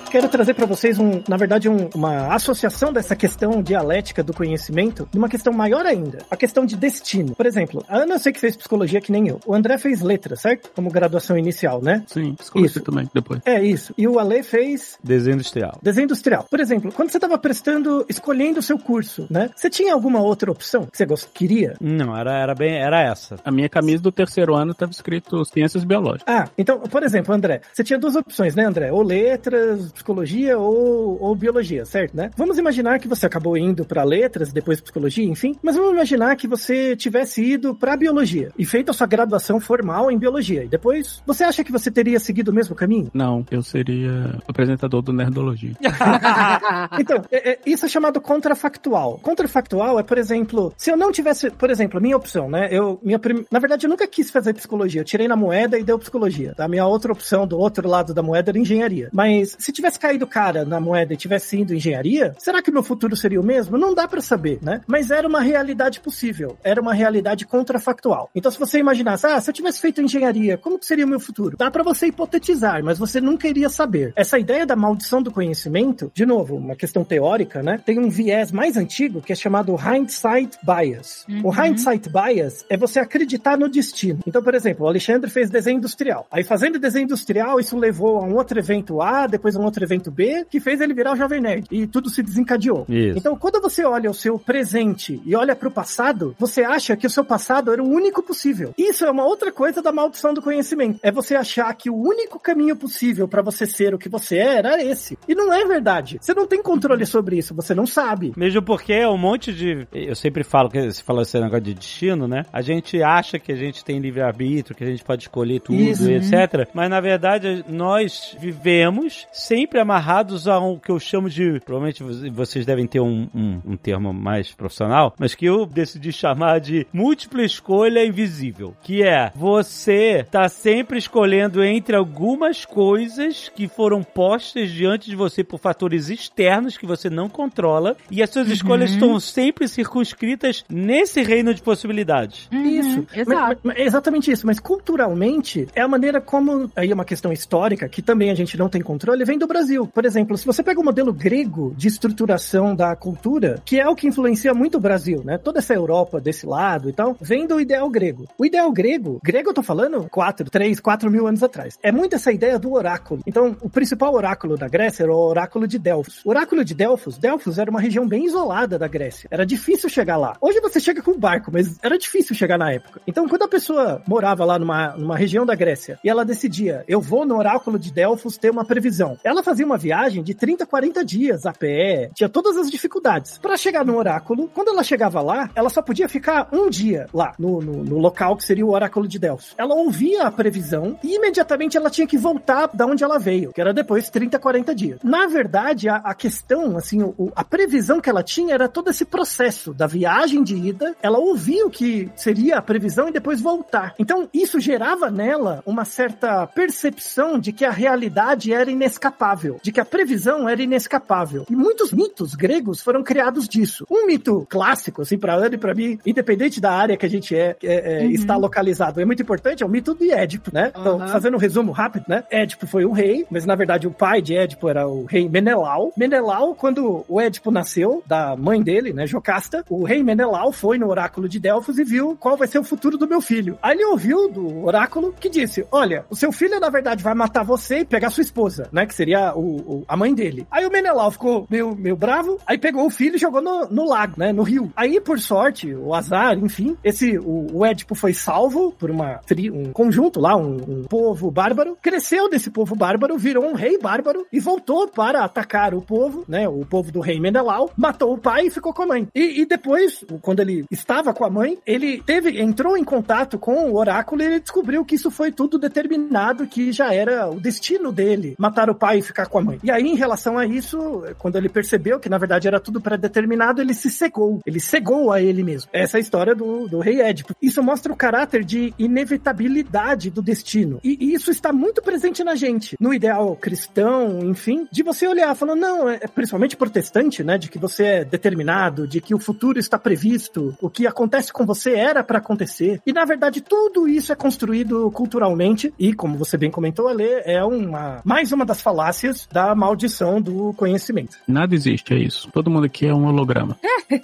Quero trazer para vocês, um, na verdade, um- uma associação dessa questão dialética do conhecimento de uma questão maior ainda, a questão de destino. Por exemplo, a Ana eu sei que fez psicologia que nem eu. O André fez letras, certo? Como graduação inicial, né? Sim, psicologia Isso. também, depois. É isso. E o Ale fez Desenho industrial. desenho industrial. Por exemplo, quando você estava prestando, escolhendo o seu curso, né? Você tinha alguma outra opção que você gost... queria? Não, era, era bem. Era essa. A minha camisa do terceiro ano tava escrito Ciências Biológicas. Ah, então, por exemplo, André, você tinha duas opções, né, André? Ou letras, psicologia ou, ou biologia, certo, né? Vamos imaginar que você acabou indo para letras, depois psicologia, enfim, mas vamos imaginar que você tivesse ido para biologia e feito a sua graduação formal em biologia. E depois, você acha que você teria seguido o mesmo caminho? Não, eu seria apresentador do Nerdologia. (laughs) Então, é- é- isso é chamado contrafactual. Contrafactual é, por exemplo, se eu não tivesse, por exemplo, a minha opção, né? Eu, minha prim... Na verdade, eu nunca quis fazer psicologia. Eu tirei na moeda e deu psicologia. Tá? A minha outra opção do outro lado da moeda era engenharia. Mas se tivesse tivesse caído cara na moeda e tivesse indo engenharia, será que meu futuro seria o mesmo? Não dá pra saber, né? Mas era uma realidade possível, era uma realidade contrafactual. Então, se você imaginasse, ah, se eu tivesse feito engenharia, como que seria o meu futuro? Dá pra você hipotetizar, mas você nunca iria saber. Essa ideia da maldição do conhecimento, de novo, uma questão teórica, né? Tem um viés mais antigo que é chamado hindsight bias. O hindsight bias é você acreditar no destino. Então, por exemplo, o Alexandre fez desenho industrial. Aí, fazendo desenho industrial, isso levou a um outro evento A, depois a um outro evento B, que fez ele virar o Jovem Nerd. E tudo se desencadeou. Isso. Então, quando você olha o seu presente e olha pro passado, você acha que o seu passado era o único possível. Isso é uma outra coisa da maldição do conhecimento. É você achar que o único caminho possível pra você ser o que você é era esse. E não é verdade. Você não tem controle sobre isso, você não sabe. Mesmo porque um monte de. Eu sempre falo que você falou esse negócio de destino, né? A gente acha que a gente tem livre-arbítrio, que a gente pode escolher tudo, Isso. e etc. Mas na verdade, nós vivemos sempre amarrados a um que eu chamo de. Provavelmente vo- vocês devem ter um, um, um termo mais profissional, mas que eu decidi chamar de múltipla escolha invisível. Que é você tá sempre escolhendo entre algumas coisas que foram postas diante de você por fatores externos que você não controla e as suas escolhas estão sempre circunscritas nesse reino de possibilidades. Isso. Uhum, Exato. Mas- mas- exatamente isso. Mas culturalmente, é a maneira como. Aí é uma questão histórica, que também a gente não tem controle, vem do Brasil. Por exemplo, se você pega o modelo grego de estruturação da cultura, que é o que influencia muito o Brasil, né? Toda essa Europa desse lado e tal, vem do ideal grego. O ideal grego, grego eu tô falando 4, 3, 4 mil anos atrás. É muito essa ideia do oráculo. Então, o principal oráculo da Grécia era o oráculo de Delfos. O oráculo de Delfos, Delfos era uma região bem isolada da Grécia. Era difícil chegar lá. Hoje você chega com barco, mas era difícil chegar na época. Então, quando a pessoa morava lá numa, numa região da Grécia e ela decidia, eu vou no oráculo de Delfos ter uma previsão. Ela fazia uma viagem de 30, 40 dias a pé, tinha todas as dificuldades. Para chegar no oráculo, quando ela chegava lá, ela só podia ficar um dia lá, no, no, no local que seria o oráculo de Delfos. Ela ouvia a previsão e imediatamente ela tinha que voltar da onde ela veio, que era depois 30, 40 dias. Na verdade, a, a questão, assim, o- a previsão que ela tinha era todo esse processo da viagem de ida, ela ouvia o que seria a previsão e depois voltar. Então, isso gerava nela uma certa percepção de que a realidade era inescapável, de que a previsão era inescapável. E muitos mitos gregos foram criados disso. Um mito clássico, assim, pra Ana e pra mim, independente da área que a gente é, é, é, está localizado, é muito importante, é o mito de Édipo, né? Então, Aham. fazendo um resumo rápido, né? Édipo foi um rei, mas na verdade o pai de Édipo era o rei Menelau. Menelau, quando o Édipo nasceu, da mãe dele, né, Jocasta, o rei Menelau foi no oráculo de Delfos e viu qual vai ser o futuro do meu filho. Aí ele ouviu do oráculo que disse: Olha, o seu filho na verdade vai matar você e pegar sua esposa, né? Que seria o, o- a mãe dele. Aí o Menelau ficou meio, meio bravo, aí pegou o filho e jogou no, no lago, né? No rio. Aí, por sorte, o azar, enfim, esse o, o Édipo foi salvo por uma um conjunto lá, um, um povo bárbaro, cresceu desse povo bárbaro, virou um rei bárbaro e voltou para atacar o povo, né? O povo do rei Menelau, matou o pai e ficou com a mãe. E, e depois, quando ele estava com a mãe, ele teve, entrou em contato com o oráculo e ele descobriu que isso foi tudo determinado, que já era o destino dele, matar o pai ficar com a mãe. E aí, em relação a isso, quando ele percebeu que na verdade era tudo pré-determinado, ele se cegou. Ele cegou a ele mesmo. Essa é a história do, do rei Édipo. Isso mostra o caráter de inevitabilidade do destino. E, e isso está muito presente na gente. No ideal cristão, enfim, de você olhar falando, não, é principalmente protestante, né? De que você é determinado, de que o futuro está previsto, o que acontece com você era para acontecer. E na verdade, tudo isso é construído culturalmente e, como você bem comentou, Ale, é uma mais uma das falácias da maldição do conhecimento. Nada existe, é isso. Todo mundo aqui é um holograma. (laughs)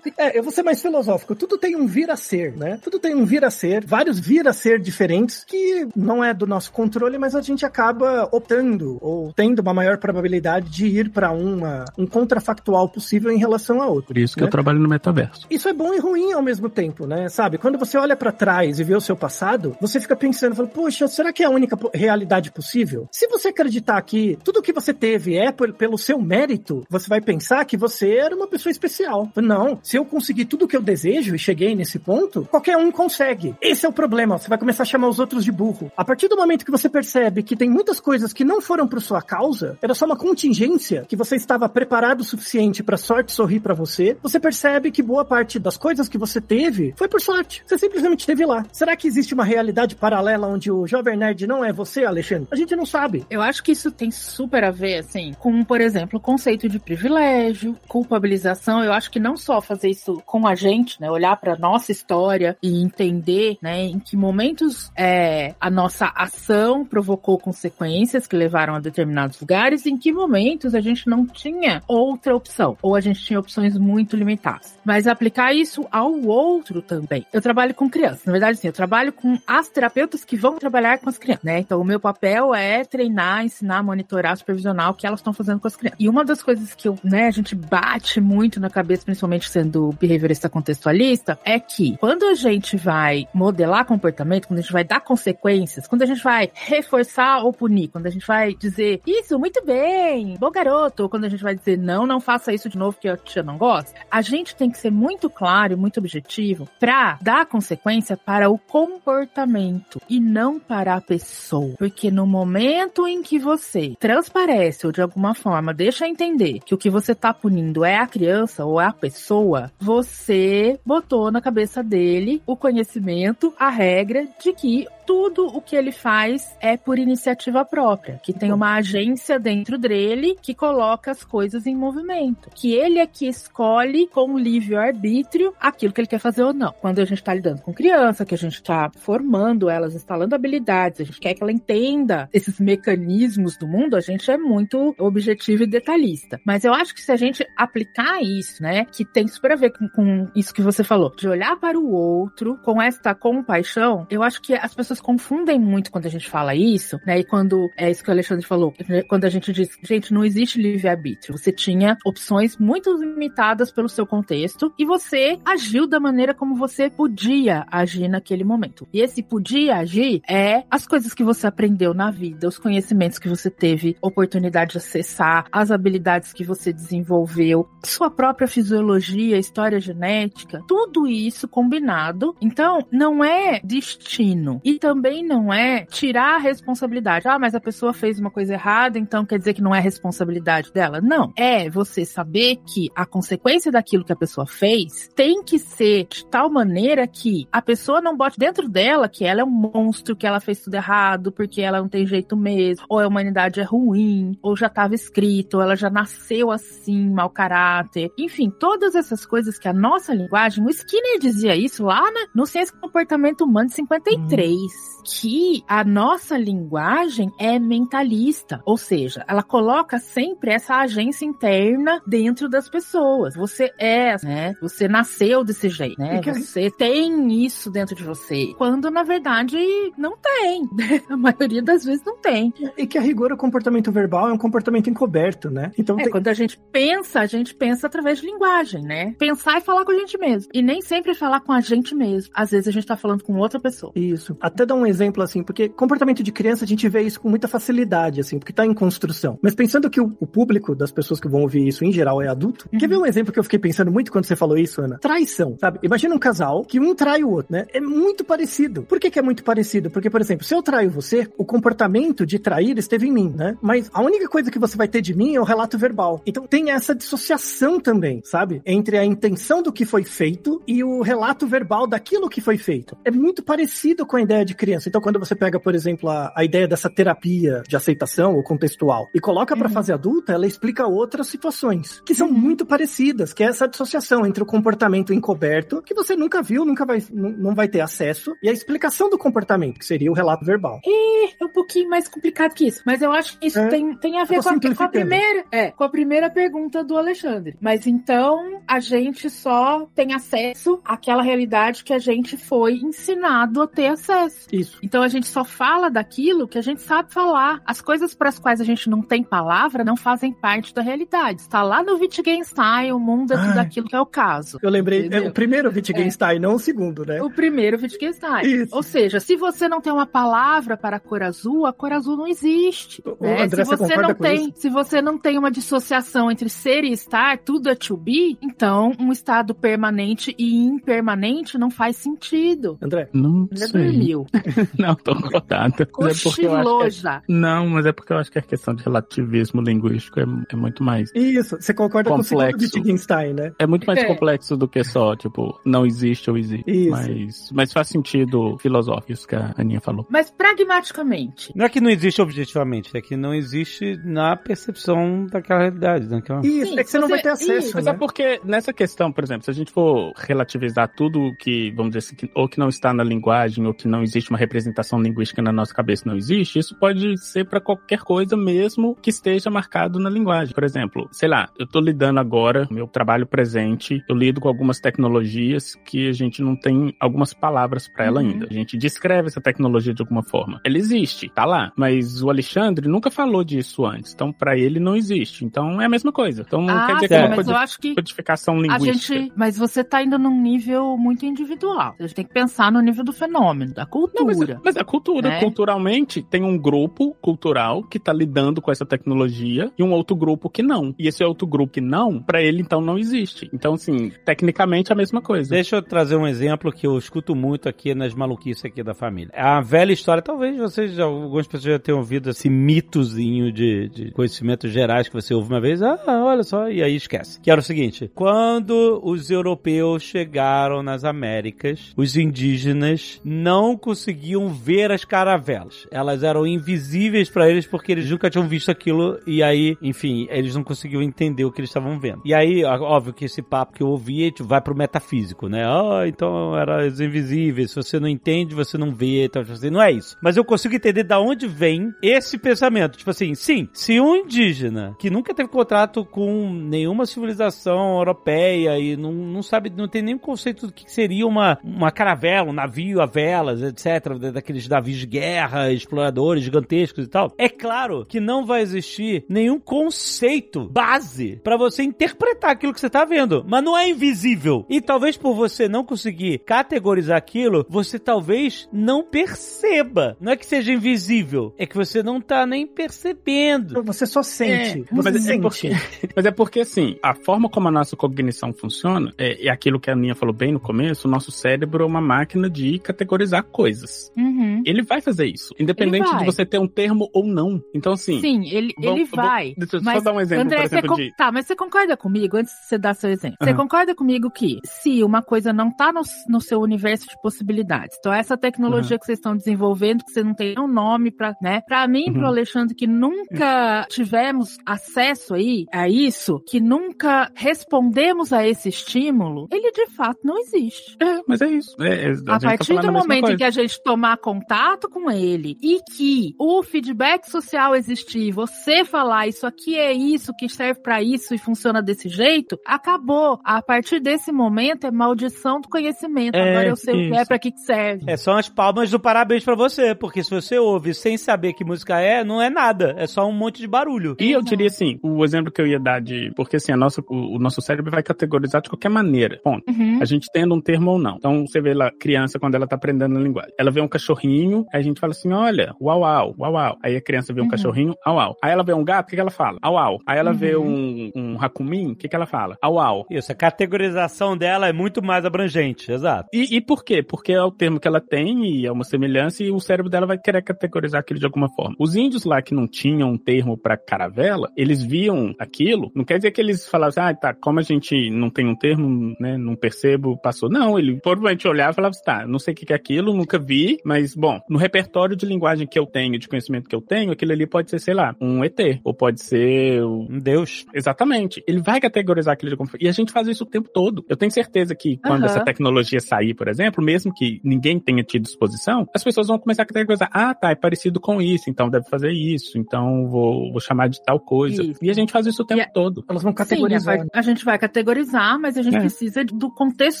É, eu vou ser mais filosófico. Tudo tem um vir a ser, né? Tudo tem um vir a ser, vários vir a ser diferentes que não é do nosso controle, mas a gente acaba optando ou tendo uma maior probabilidade de ir para uma um contrafactual possível em relação a outro. Por isso que né? eu trabalho no metaverso. Isso é bom e ruim ao mesmo tempo, né? Sabe? Quando você olha pra trás e vê o seu passado, você fica pensando, fala, poxa, será que é a única realidade possível? Se você acreditar que tudo que você teve é por- pelo seu mérito, você vai pensar que você era uma pessoa especial. Não, se eu conseguir tudo o que eu desejo e cheguei nesse ponto, qualquer um consegue. Esse é o problema. Você vai começar a chamar os outros de burro. A partir do momento que você percebe que tem muitas coisas que não foram por sua causa, era só uma contingência que você estava preparado o suficiente pra sorte sorrir pra você, você percebe que boa parte das coisas que você teve foi por sorte. Você simplesmente teve lá. Será que existe uma realidade paralela onde o Jovem Nerd não é você, Alexandre? A gente não sabe. Eu acho que isso tem super a ver, assim, com, por exemplo, o conceito de privilégio, culpabilização. Eu acho que não só fazer isso com a gente, né? Olhar pra nossa história e entender, né, em que momentos é, a nossa ação provocou consequências que levaram a determinados lugares, em que momentos a gente não tinha outra opção, ou a gente tinha opções muito limitadas. Mas aplicar isso ao outro também. Eu trabalho com crianças. Na verdade, sim, eu trabalho com as terapeutas que vão trabalhar com as crianças, né? Então, o meu papel é treinar, ensinar, monitorar, supervisionar o que elas estão fazendo com as crianças. E uma das coisas que eu, né, a gente bate muito na cabeça, principalmente sendo behaviorista contextualista, é que quando a gente vai modelar comportamento, quando a gente vai dar consequências, quando a gente vai reforçar ou punir, quando a gente vai dizer isso, muito bem, bom garoto, ou quando a gente vai dizer não, não faça isso de novo que a tia não gosta, a gente tem que ser muito claro e muito objetivo para dar consequência para o comportamento e não para a pessoa. Porque no momento em que você transparece ou de alguma forma deixa entender que o que você tá punindo é a criança ou é a pessoa, você botou na cabeça dele o conhecimento, a regra de que tudo o que ele faz é por iniciativa própria, que tem uma agência dentro dele que coloca as coisas em movimento, que ele é que escolhe com livre arbítrio aquilo que ele quer fazer ou não. Quando a gente está lidando com criança, que a gente está formando elas, instalando habilidades, a gente quer que ela entenda esses mecanismos do mundo, a gente é muito objetivo e detalhista. Mas eu acho que se a gente aplicar isso, né, que tem super a ver com, com isso que você falou, de olhar para o outro com esta compaixão, eu acho que as pessoas confundem muito quando a gente fala isso, né? E quando é isso que o Alexandre falou, quando a gente diz, gente, não existe livre-arbítrio. Você tinha opções muito limitadas pelo seu contexto e você agiu da maneira como você podia agir naquele momento. E esse podia agir é as coisas que você aprendeu na vida, os conhecimentos que você teve oportunidade de acessar, as habilidades que você desenvolveu, sua própria fisiologia, história genética, tudo isso combinado. Então, não é destino. E também não é tirar a responsabilidade. Ah, mas a pessoa fez uma coisa errada, então quer dizer que não é responsabilidade dela? Não. É você saber que a consequência daquilo que a pessoa fez tem que ser de tal maneira que a pessoa não bote dentro dela que ela é um monstro, que ela fez tudo errado, porque ela não tem jeito mesmo, ou a humanidade é ruim, ou já estava escrito, ou ela já nasceu assim, mau caráter. Enfim, todas essas coisas que a nossa linguagem, o Skinner dizia isso lá na, no Ciência do Comportamento Humano de 53. Hum que a nossa linguagem é mentalista, ou seja, ela coloca sempre essa agência interna dentro das pessoas. Você é, né? Você nasceu desse jeito, né? Você tem isso dentro de você. Quando na verdade não tem. (laughs) a maioria das vezes não tem. E que a rigor o comportamento verbal é um comportamento encoberto, né? Então é, tem... quando a gente pensa, a gente pensa através de linguagem, né? Pensar e falar com a gente mesmo. E nem sempre falar com a gente mesmo. Às vezes a gente tá falando com outra pessoa. Isso. Até dar um exemplo assim, porque comportamento de criança a gente vê isso com muita facilidade, assim, porque tá em construção. Mas pensando que o, o público das pessoas que vão ouvir isso em geral é adulto, uhum. quer ver um exemplo que eu fiquei pensando muito quando você falou isso, Ana? Traição, sabe? Imagina um casal que um trai o outro, né? É muito parecido. Por que, que é muito parecido? Porque, por exemplo, se eu traio você, o comportamento de trair esteve em mim, né? Mas a única coisa que você vai ter de mim é o relato verbal. Então tem essa dissociação também, sabe? Entre a intenção do que foi feito e o relato verbal daquilo que foi feito. É muito parecido com a ideia de criança. Então, quando você pega, por exemplo, a, a ideia dessa terapia de aceitação ou contextual e coloca para uhum. fase adulta, ela explica outras situações que são uhum. muito parecidas, que é essa dissociação entre o comportamento encoberto, que você nunca viu, nunca vai, não vai ter acesso, e a explicação do comportamento, que seria o relato verbal. É, é um pouquinho mais complicado que isso, mas eu acho que isso é, tem, tem a ver com a, com a, primeira, é, com a primeira pergunta do Alexandre. Mas então a gente só tem acesso àquela realidade que a gente foi ensinado a ter acesso. Isso. Então a gente só fala daquilo que a gente sabe falar. As coisas para as quais a gente não tem palavra não fazem parte da realidade. Está lá no Wittgenstein, o mundo é tudo aquilo que é o caso. Eu lembrei, é o primeiro Wittgenstein, é. não o segundo, né? O primeiro Wittgenstein. Isso. Ou seja, se você não tem uma palavra para a cor azul, a cor azul não existe. O né? André, se você, você não tem, isso? se você não tem uma dissociação entre ser e estar, tudo é to be, então um estado permanente e impermanente não faz sentido. André, não André sei. dormiu. (laughs) Não, tô acordado. Mas é porque eu acho que é-. Não, mas é porque eu acho que a questão de relativismo linguístico é, é muito mais. Isso, você concorda com o segundo Complexo. Wittgenstein, né? É muito mais É. complexo do que só, tipo, não existe ou existe. Isso. Mas, mas faz sentido filosófico, isso que a Aninha falou. Mas pragmaticamente. Não é que não existe objetivamente, é que não existe na percepção daquela realidade. Daquela... Isso, Sim, é que você não você- vai ter acesso, isso, Mas né? é porque nessa questão, por exemplo, se a gente for relativizar tudo que, vamos dizer assim, que- ou que não está na linguagem, ou que não existe uma representação linguística na nossa cabeça, não existe, isso pode ser para qualquer coisa mesmo que esteja marcado na linguagem. Por exemplo, sei lá, eu tô lidando agora, meu trabalho presente, eu lido com algumas tecnologias que a gente não tem algumas palavras para ela Uhum. ainda. A gente descreve essa tecnologia de alguma forma. Ela existe, tá lá, mas o Alexandre nunca falou disso antes, então para ele não existe. Então é a mesma coisa. Então Ah, quer dizer sim, que é uma que codificação linguística. gente. Mas você tá indo num nível muito individual. A gente tem que pensar no nível do fenômeno, da Não, mas, cultura. mas a cultura, né? culturalmente, tem um grupo cultural que tá lidando com essa tecnologia e um outro grupo que não. E esse outro grupo que não, pra ele então não existe. Então, assim, tecnicamente é a mesma coisa. Deixa eu trazer um exemplo que eu escuto muito aqui nas maluquices aqui da família. É a velha história, talvez vocês, algumas pessoas já tenham ouvido esse mitozinho de, de conhecimentos gerais que você ouve uma vez, ah, olha só, e aí esquece. Que era o seguinte, quando os europeus chegaram nas Américas, os indígenas não conseguiam ver as caravelas. Elas eram invisíveis pra eles porque eles nunca tinham visto aquilo e aí, enfim, eles não conseguiam entender o que eles estavam vendo. E aí, óbvio que esse papo que eu tipo, vai pro metafísico, né? Ah, então eram invisíveis, se você não entende, você não vê, então tipo assim, não é isso. Mas eu consigo entender da onde vem esse pensamento. Tipo assim, sim, se um indígena que nunca teve contato com nenhuma civilização europeia e não, não sabe, não tem nenhum conceito do que seria uma, uma caravela, um navio a velas, etc., da- daqueles navios de guerra, exploradores gigantescos e tal, é claro que não vai existir nenhum conceito base pra você interpretar aquilo que você tá vendo, mas não é invisível. E talvez por você não conseguir categorizar aquilo, você talvez não perceba. Não é que seja invisível, é que você não tá nem percebendo. Você só sente. Mas você é, sente. porque, mas é porque, assim, a forma como a nossa cognição funciona, é, é aquilo que a Aninha falou bem no começo, o nosso cérebro é uma máquina de categorizar coisas. Uhum. Ele vai fazer isso, independente de você ter um termo ou não. Então, assim, Sim, ele, vamos- ele vamos- vai. deixa eu só dar um exemplo, André, exemplo, você de- Tá, mas você concorda comigo, antes de você dar seu exemplo, você Aham. concorda comigo que se uma coisa não tá no, no seu universo de possibilidades, então essa tecnologia que vocês estão desenvolvendo, que você não tem um nome pra, né? Pra mim, Uhum. pro Alexandre, que nunca tivemos acesso aí a isso, que nunca respondemos a esse estímulo, ele de fato não existe. É, mas é isso. É, é, a, A tá partir falando do momento em que a gente tomar contato com ele e que o feedback social existir, você falar isso aqui é isso que serve pra isso e funciona desse jeito, acabou. A partir desse momento é maldição do conhecimento. É, Agora eu sei o que é isso. pra que serve. É só as palmas do parabéns pra você, porque se você ouve sem saber que música é, não é nada, é só um monte de barulho. E eu diria assim, o exemplo que eu ia dar de. Porque assim, a nossa, o, o nosso cérebro vai categorizar de qualquer maneira. Ponto. Uhum. A gente tendo um termo ou não. Então você vê lá, criança, quando ela tá aprendendo a linguagem. Ela vê um cachorrinho, aí a gente fala assim: olha, uau, uau, uau, uau. Aí a criança vê um Uhum. cachorrinho, au, au. Aí ela vê um gato, o que, que ela fala? Au, au. Aí ela vê Uhum. um, um racumim, o que, que ela fala? Au, au. Isso, a categorização dela é muito mais abrangente, exato. E, e por quê? Porque é o termo que ela tem e é uma semelhança e o cérebro dela vai querer categorizar aquilo de alguma forma. Os índios lá que não tinham um termo pra caravela, eles viam aquilo, não quer dizer que eles falavam assim, ah, tá, como a gente não tem um termo, né, não percebo, passou. Não, ele provavelmente olhava e falava assim, tá, não sei o que é aquilo, nunca vi, mas, bom, no repertório de linguagem que eu tenho, de conhecimento que eu tenho, aquilo ali pode ser, sei lá, um ET, ou pode ser Um Deus. Exatamente. Ele vai categorizar aquilo forma. E a gente faz isso o tempo todo. Eu tenho certeza que quando Aham. essa tecnologia sair, por exemplo, mesmo que ninguém tenha tido exposição, as pessoas vão começar a categorizar. Ah, tá, é parecido com isso, então deve fazer isso, então vou, vou chamar de tal coisa. Isso. E a gente faz isso o tempo E a- todo. Elas vão categorizar. a gente vai categorizar, mas a gente É. precisa do contexto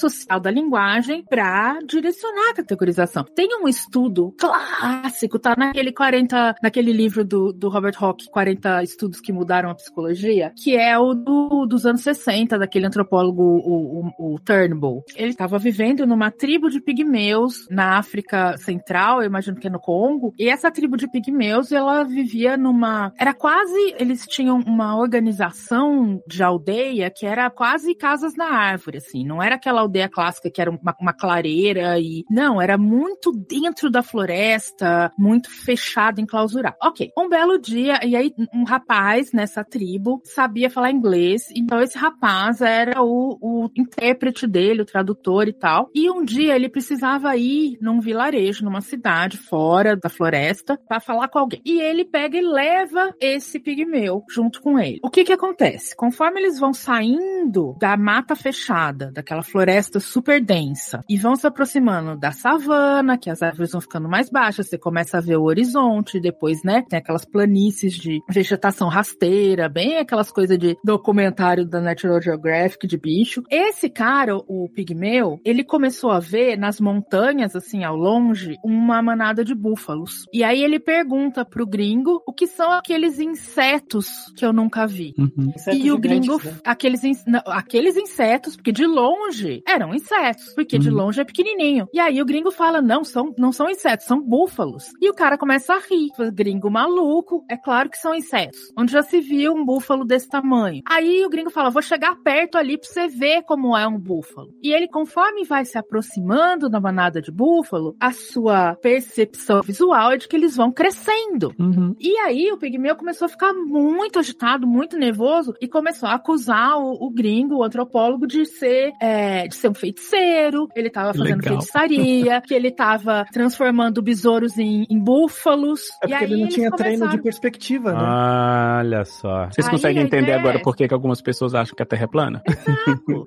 social da linguagem para direcionar a categorização. Tem um estudo clássico, tá naquele 40, naquele livro do, do Robert Hawke, 40 estudos que mudaram a psicologia, que é o do, dos anos 60, daquele antropólogo, o, o, o Turnbull. Ele estava vivendo numa tribo de pigmeus na África Central, eu imagino que é no Congo, e essa tribo de pigmeus, ela vivia numa... Era quase... Eles tinham uma organização de aldeia que era quase casas na árvore, assim. Não era aquela aldeia clássica que era uma, uma clareira e... Não, era muito muito dentro da floresta, muito fechado, enclausurado. Ok, um belo dia, e aí um rapaz nessa tribo sabia falar inglês, então esse rapaz era o, o intérprete dele, o tradutor e tal. E um dia ele precisava ir num vilarejo, numa cidade fora da floresta, para falar com alguém. E ele pega e leva esse pigmeu junto com ele. O que que acontece? Conforme eles vão saindo da mata fechada, daquela floresta super densa, e vão se aproximando da savana, que as árvores vão ficando mais baixas, você começa a ver o horizonte, depois, né, tem aquelas planícies de vegetação rasteira, bem aquelas coisas de documentário da National Geographic de bicho. Esse cara, o pigmeu, ele começou a ver nas montanhas, assim, ao longe, uma manada de búfalos. E aí ele pergunta pro gringo o que são aqueles insetos que eu nunca vi. Uhum. e o gringo, né? aqueles, in- não, aqueles insetos, porque de longe eram insetos, porque de Uhum. longe é pequenininho. E aí o gringo fala: não, são, não são insetos, são búfalos. E o cara começa a rir. Fala, Gringo maluco, é claro que são insetos. Onde já se viu um búfalo desse tamanho? Aí o gringo fala: vou chegar perto ali pra você ver como é um búfalo. E ele, conforme vai se aproximando da manada de búfalo, a sua percepção visual é de que eles vão crescendo. Uhum. E aí o pigmeu começou a ficar muito agitado, muito nervoso e começou a acusar o, o gringo, o antropólogo, de ser, é, de ser um feiticeiro. Ele tava fazendo Legal. feitiçaria, (laughs) que ele tava transformando besouros em, em búfalos. É e porque aí ele não tinha treino de perspectiva, né? Ah, Olha só. Vocês Aí conseguem entender ideia agora é- por que que algumas pessoas acham que a Terra é plana?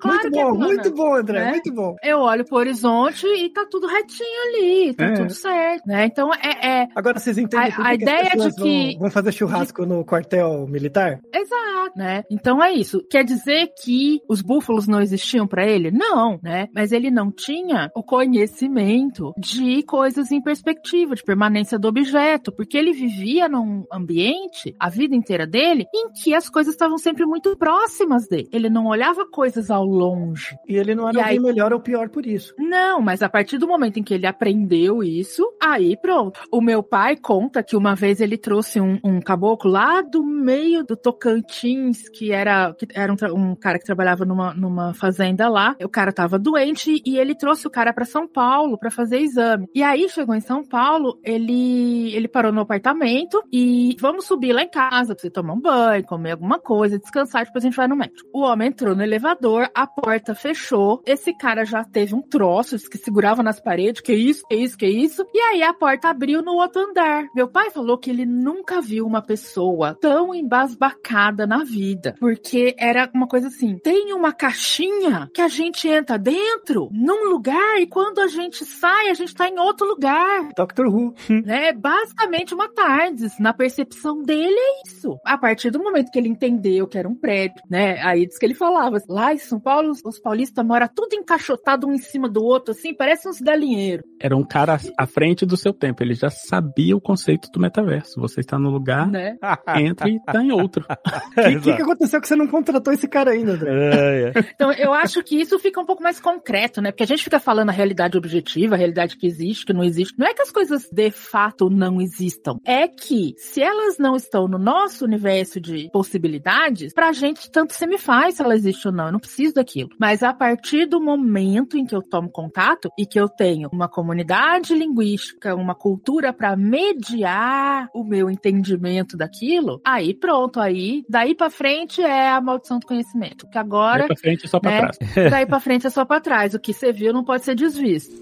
Claro (laughs) muito que é bom, plana, muito bom, André, né? muito bom. Eu olho pro horizonte e tá tudo retinho ali, tá É. tudo certo, né? Então é, é Agora vocês entendem A- a ideia de que- vão, vão fazer churrasco no quartel militar? Exato, né? Então é isso. Quer dizer que os búfalos não existiam pra ele? Não, né? Mas ele não tinha o conhecimento de coisas em perspectiva, de permanência do objeto, porque ele vivia num ambiente, a vida inteira dele, em que as coisas estavam sempre muito próximas dele. Ele não olhava coisas ao longe. E ele não era E alguém aí- melhor ou pior por isso. Não, mas a partir do momento em que ele aprendeu isso, aí pronto. O meu pai conta que uma vez ele trouxe um, um caboclo lá do meio do Tocantins, que era, que era um, um cara que trabalhava numa, numa fazenda lá. O cara tava doente e ele trouxe o cara pra São Paulo pra fazer exame. E aí chegou em São Paulo, ele, ele parou no apartamento e vamos subir lá em casa pra você tomar um banho, comer alguma coisa, descansar, depois a gente vai no médico. O homem entrou no elevador, a porta fechou, esse cara já teve um troço que segurava nas paredes, que isso, que isso, que isso, e aí a porta abriu no outro andar. Meu pai falou que ele nunca viu uma pessoa tão embasbacada na vida, porque era uma coisa assim, tem uma caixinha que a gente entra dentro, num lugar, e quando a gente sai, a gente tá em outro lugar Doctor Who. (laughs) né? Basicamente uma TARDIS. Na percepção dele é isso. A partir do momento que ele entendeu que era um prédio, né? Aí diz que ele falava, lá em São Paulo, os paulistas moram tudo encaixotado um em cima do outro, assim, parece uns galinheiros. Era um cara à frente do seu tempo. Ele já sabia o conceito do metaverso. Você está no lugar, Né? (laughs) entra e tá em outro. O (laughs) que, que, que aconteceu que você não contratou esse cara ainda, André? É, é. Então, eu acho que isso fica um pouco mais concreto, né? Porque a gente fica falando a realidade objetiva, a realidade que existe, que não existe. Não é que as coisas de fato não existam. É que, se elas não estão no nosso universo de possibilidades, pra gente tanto se me faz se ela existe ou não. Eu não preciso daquilo. Mas a partir do momento em que eu tomo contato e que eu tenho uma comunidade linguística, uma cultura pra mediar o meu entendimento daquilo, aí pronto, aí daí pra frente é a maldição do conhecimento. Que agora Daí pra frente e só pra né? trás. (laughs) Daí pra frente é só pra trás. O que você viu não pode ser desvisto.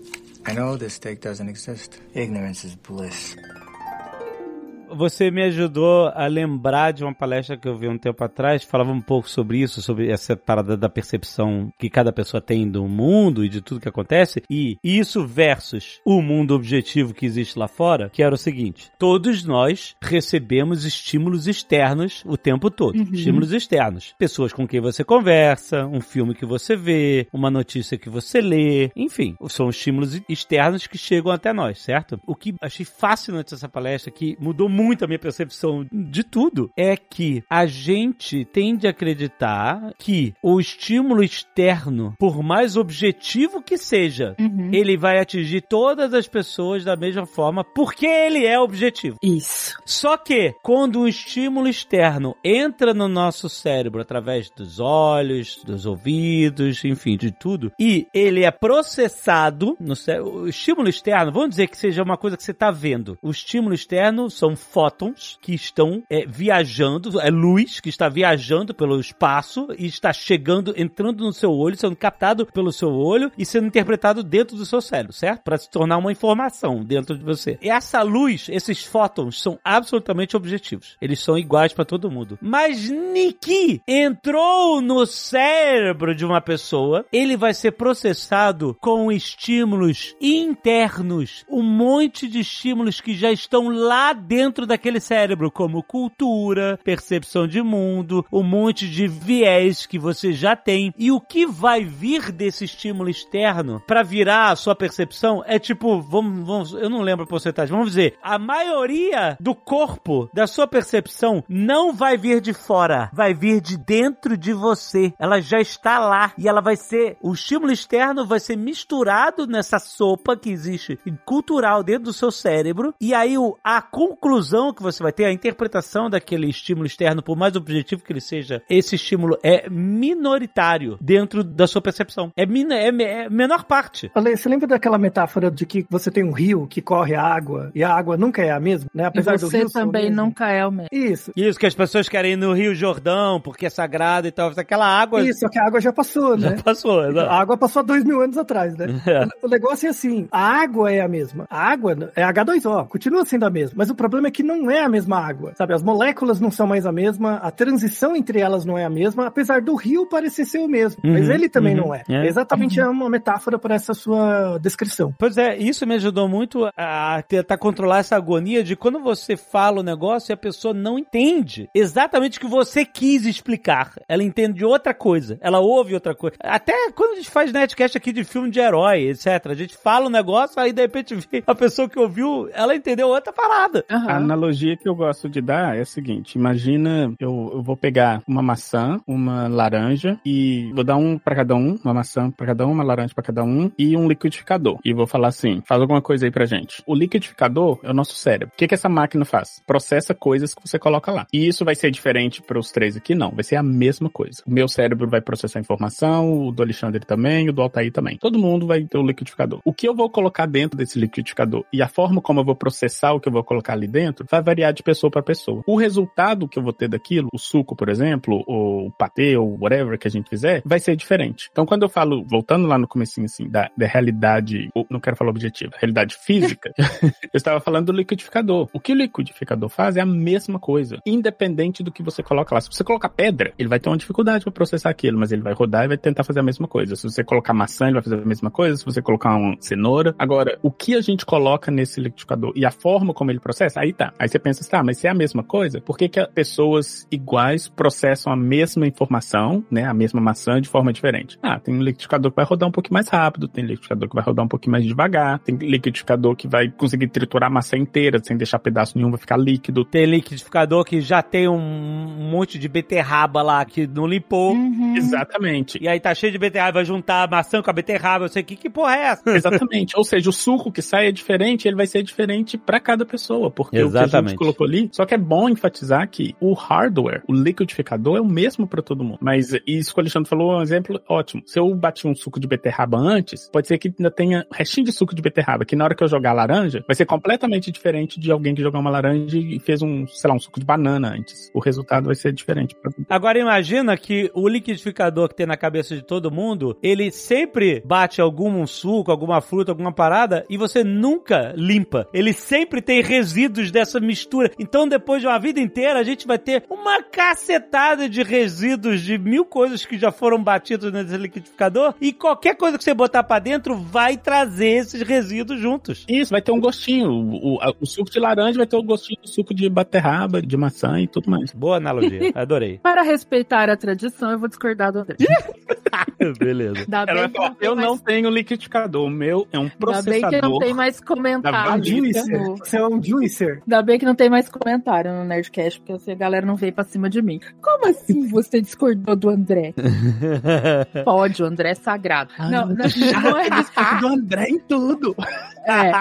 I know this steak doesn't exist. Ignorance is bliss. Você me ajudou a lembrar de uma palestra que eu vi um tempo atrás, falava um pouco sobre isso, sobre essa parada da percepção que cada pessoa tem do mundo e de tudo que acontece, e isso versus o mundo objetivo que existe lá fora, que era o seguinte: todos nós recebemos estímulos externos o tempo todo. Uhum. Estímulos externos. Pessoas com quem você conversa, um filme que você vê, uma notícia que você lê, enfim, são estímulos externos que chegam até nós, certo? O que achei fascinante dessa palestra, que mudou muito a minha percepção de tudo, é que a gente tende a acreditar que o estímulo externo, por mais objetivo que seja, Uhum. ele vai atingir todas as pessoas da mesma forma, porque ele é objetivo. Isso. Só que, quando um estímulo externo entra no nosso cérebro através dos olhos, dos ouvidos, enfim, de tudo, e ele é processado no cé- o estímulo externo, vamos dizer que seja uma coisa que você está vendo. O estímulo externo são fótons que estão é, viajando, é luz que está viajando pelo espaço e está chegando, entrando no seu olho, sendo captado pelo seu olho e sendo interpretado dentro do seu cérebro, certo? Para se tornar uma informação dentro de você. E essa luz, esses fótons, são absolutamente objetivos. Eles são iguais para todo mundo. Mas Niki entrou no cérebro de uma pessoa, ele vai ser processado com estímulos internos, um monte de estímulos que já estão lá dentro daquele cérebro, como cultura, percepção de mundo, um monte de viés que você já tem. E o que vai vir desse estímulo externo para virar a sua percepção é tipo, vamos, vamos, eu não lembro a porcentagem, vamos dizer, a maioria do corpo da sua percepção não vai vir de fora, vai vir de dentro de você. Ela já está lá e ela vai ser, o estímulo externo vai ser misturado nessa sopa que existe cultural dentro do seu cérebro e aí a conclusão que você vai ter, a interpretação daquele estímulo externo, por mais objetivo que ele seja, esse estímulo é minoritário dentro da sua percepção. É, min, é, é menor parte. Ale, você lembra daquela metáfora de que você tem um rio que corre água e a água nunca é a mesma, né? E Apesar do você rio também mesmo. nunca é o mesmo. Isso. Isso, que as pessoas querem ir no Rio Jordão porque é sagrado e tal. Aquela água Isso, só que a água já passou, né? já passou. exato. A água passou há dois mil anos atrás, né? (laughs) É. O negócio é assim, a água é a mesma. A água é H2O, continua sendo a mesma. Mas o problema é que não é a mesma água, sabe? As moléculas não são mais a mesma, a transição entre elas não é a mesma, apesar do rio parecer ser o mesmo. Uhum, mas ele também uhum, não é. é. Exatamente é uma metáfora para essa sua descrição. Pois é, isso me ajudou muito a tentar controlar essa agonia de quando você fala o negócio e a pessoa não entende exatamente o que você quis explicar. Ela entende outra coisa, ela ouve outra coisa. Até quando a gente faz netcast aqui de filme de herói, etc. A gente fala um negócio, aí de repente vê a pessoa que ouviu, ela entendeu outra parada. A analogia que eu gosto de dar é a seguinte: imagina eu, eu vou pegar uma maçã, uma laranja e vou dar um pra cada um, uma maçã pra cada um, uma laranja pra cada um e um liquidificador. E vou falar assim: faz alguma coisa aí pra gente. O liquidificador é o nosso cérebro. O que, que essa máquina faz? Processa coisas que você coloca lá. E isso vai ser diferente para os três aqui? Não, vai ser a mesma coisa. O meu cérebro vai processar informação, o do Alexandre também, o do Altair também. Todo mundo vai ter o liquidificador. O que eu vou colocar dentro desse liquidificador e a forma como eu vou processar o que eu vou colocar ali dentro vai variar de pessoa para pessoa. O resultado que eu vou ter daquilo, o suco, por exemplo, ou o patê, ou whatever que a gente fizer, vai ser diferente. Então, quando eu falo, voltando lá no comecinho, assim, da, da realidade, não quero falar objetiva, realidade física, (laughs) eu estava falando do liquidificador. O que o liquidificador faz é a mesma coisa, independente do que você coloca lá. Se você colocar pedra, ele vai ter uma dificuldade para processar aquilo, mas ele vai rodar e vai tentar fazer a mesma coisa. Se você colocar maçã, ele vai fazer a mesma coisa. Se você colocar uma cenoura. Agora, o que a gente coloca nesse liquidificador e a forma como ele processa, aí tá. Aí você pensa assim, tá, mas se é a mesma coisa, por que, que pessoas iguais processam a mesma informação, né, a mesma maçã de forma diferente? Ah, tem um liquidificador que vai rodar um pouquinho mais rápido, tem liquidificador que vai rodar um pouquinho mais devagar, tem liquidificador que vai conseguir triturar a maçã inteira sem deixar pedaço nenhum, vai ficar líquido. Tem liquidificador que já tem um monte de beterraba lá que não limpou. Uhum. Exatamente. E aí tá cheio de beterraba, vai juntar a maçã com a beterraba, eu sei que que porra é essa? Exatamente. Ou seja, o suco que sai é diferente, ele vai ser diferente para cada pessoa, porque o que a Exatamente. gente colocou ali. Só que é bom enfatizar que o hardware, o liquidificador é o mesmo para todo mundo. Mas isso que o Alexandre falou é um exemplo ótimo. Se eu bati um suco de beterraba antes, pode ser que ainda tenha restinho de suco de beterraba, que na hora que eu jogar a laranja, vai ser completamente diferente de alguém que jogar uma laranja e fez um, sei lá, um suco de banana antes. O resultado vai ser diferente. pra- Agora imagina que o liquidificador que tem na cabeça de todo mundo, ele sempre bate algum suco, alguma fruta, alguma parada e você nunca limpa. Ele sempre tem resíduos dessa mistura. Então depois de uma vida inteira a gente vai ter uma cacetada de resíduos de mil coisas que já foram batidas nesse liquidificador e qualquer coisa que você botar pra dentro vai trazer esses resíduos juntos. Isso, vai ter um gostinho. O, o- o suco de laranja vai ter o gostinho do suco de beterraba, de maçã e tudo mais. Boa analogia, (laughs) adorei. Para respeitar a tradição, eu vou discordar do André. (laughs) Beleza. Ela que não eu mais, não tenho liquidificador, o meu é um ainda bem que não processador. tem mais um comentário. juicer. Você é um juicer. Ainda bem que não tem mais comentário no Nerdcast, porque assim a galera não veio pra cima de mim. Como assim você discordou do André? (laughs) Pode, o André é sagrado. Não, não, não é discordar. do André em tudo. É,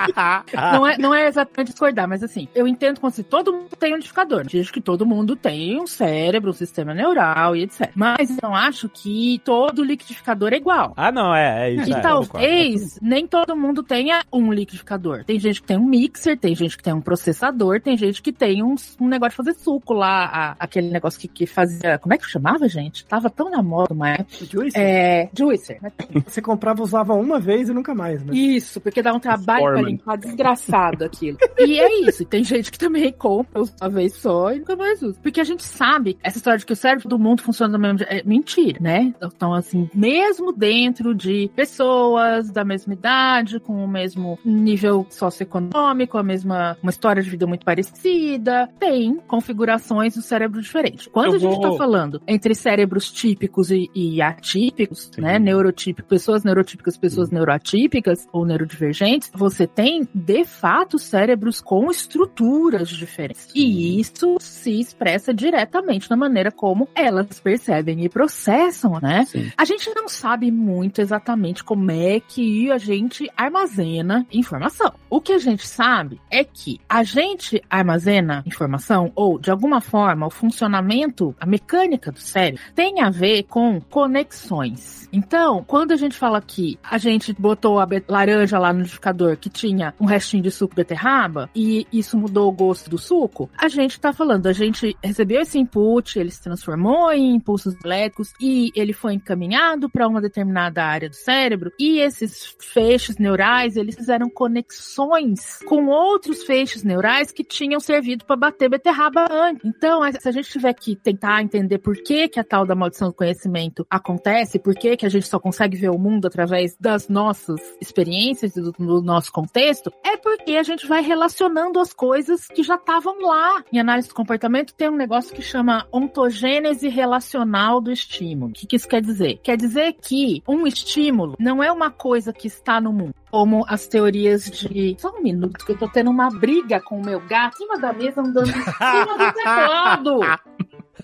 não, é, não é exatamente discordar, mas assim, eu entendo como se todo mundo tem um liquidificador. Diz que todo mundo tem um cérebro, um sistema neural e etc. Mas eu não acho que todo liquidificador é igual. Ah, não, é, é isso. E é, talvez nem todo mundo tenha um liquidificador. Tem gente que tem um mixer, tem gente que tem um processador, tem gente que tem um, um negócio de fazer suco lá, a- aquele negócio que, que fazia. Como é que chamava, gente? Tava tão na moda época. Juicer. É. Juicer. né? Você comprava, usava uma vez e nunca mais, né? Isso, porque dá um trabalho pra Foreman. limpar desgraçado aquilo. E é isso. E tem gente que também compra uma vez só e nunca mais usa. Porque a gente sabe, essa história de que o cérebro do mundo funciona do mesmo jeito, é mentira, né? Então, assim, mesmo dentro de pessoas da mesma idade, com o mesmo nível socioeconômico, a mesma, uma história de vida muito parecida, tem configurações do cérebro diferentes. Quando Eu a gente tá vou- falando entre cérebros típicos e, e atípicos, Sim. né? Neurotípicos, pessoas neurotípicas, pessoas neuroatípicas ou neurodivergentes, você tem, de fato, cérebros com estruturas diferentes. E isso se expressa diretamente na maneira como elas percebem e processam, né? Sim. A gente não sabe muito exatamente como é que a gente armazena informação. O que a gente sabe é que a gente armazena informação, ou de alguma forma, o funcionamento, a mecânica do cérebro, tem a ver com conexões. Então, quando a gente fala que a gente botou a laranja lá no liquidificador que tinha um restinho de suco de beterraba e isso mudou o gosto do suco, a gente tá falando, a gente recebeu esse input, ele se transformou em impulsos elétricos e ele foi encaminhado para uma determinada área do cérebro e esses feixes neurais, eles fizeram conexões com outros feixes neurais que tinham servido para bater beterraba antes. Então, se a gente tiver que tentar entender por que que a tal da maldição do conhecimento acontece, por que que a gente só consegue ver o mundo através das nossas experiências e do, do nosso contexto, é porque a gente vai relacionando as coisas que já estavam lá. Em análise do comportamento tem um negócio que chama ontogênese relacional do estímulo. O que, que isso quer dizer? Quer dizer que um estímulo não é uma coisa que está no mundo. Como as teorias de. Só um minuto, que eu tô tendo uma briga com o meu gato em cima da mesa andando em cima do (laughs) teclado.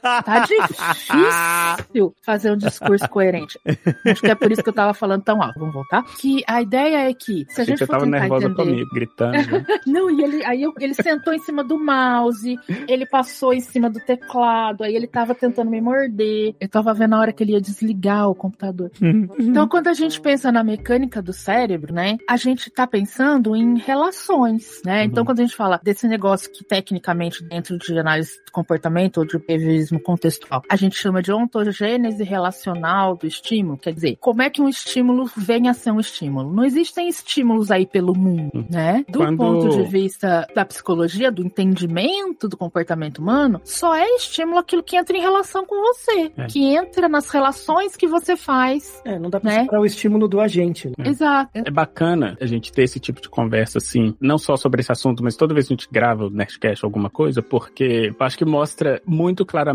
Tá difícil (laughs) fazer um discurso coerente. Acho que é por isso que eu tava falando tão alto. Vamos voltar? Que a ideia é que, se a gente você for tava tentar nervosa entender... comigo, gritando. né? (laughs) Não, e ele, aí eu- ele sentou em cima do mouse, ele passou em cima do teclado, aí ele tava tentando me morder. Eu tava vendo a hora que ele ia desligar o computador. (laughs) Então, quando a gente pensa na mecânica do cérebro, né, a gente tá pensando em relações, né? Então, quando a gente fala desse negócio que tecnicamente dentro de análise de comportamento ou de contextual, a gente chama de ontogênese relacional do estímulo, quer dizer, como é que um estímulo vem a ser um estímulo? Não existem estímulos aí pelo mundo, né? Do Quando- ponto de vista da psicologia, do entendimento do comportamento humano, só é estímulo aquilo que entra em relação com você, É. que entra nas relações que você faz. É, não dá pra Né? separar o estímulo do agente. né? É. Exato. É bacana a gente ter esse tipo de conversa, assim, não só sobre esse assunto, mas toda vez que a gente grava o Nerdcast ou alguma coisa, porque eu acho que mostra muito claramente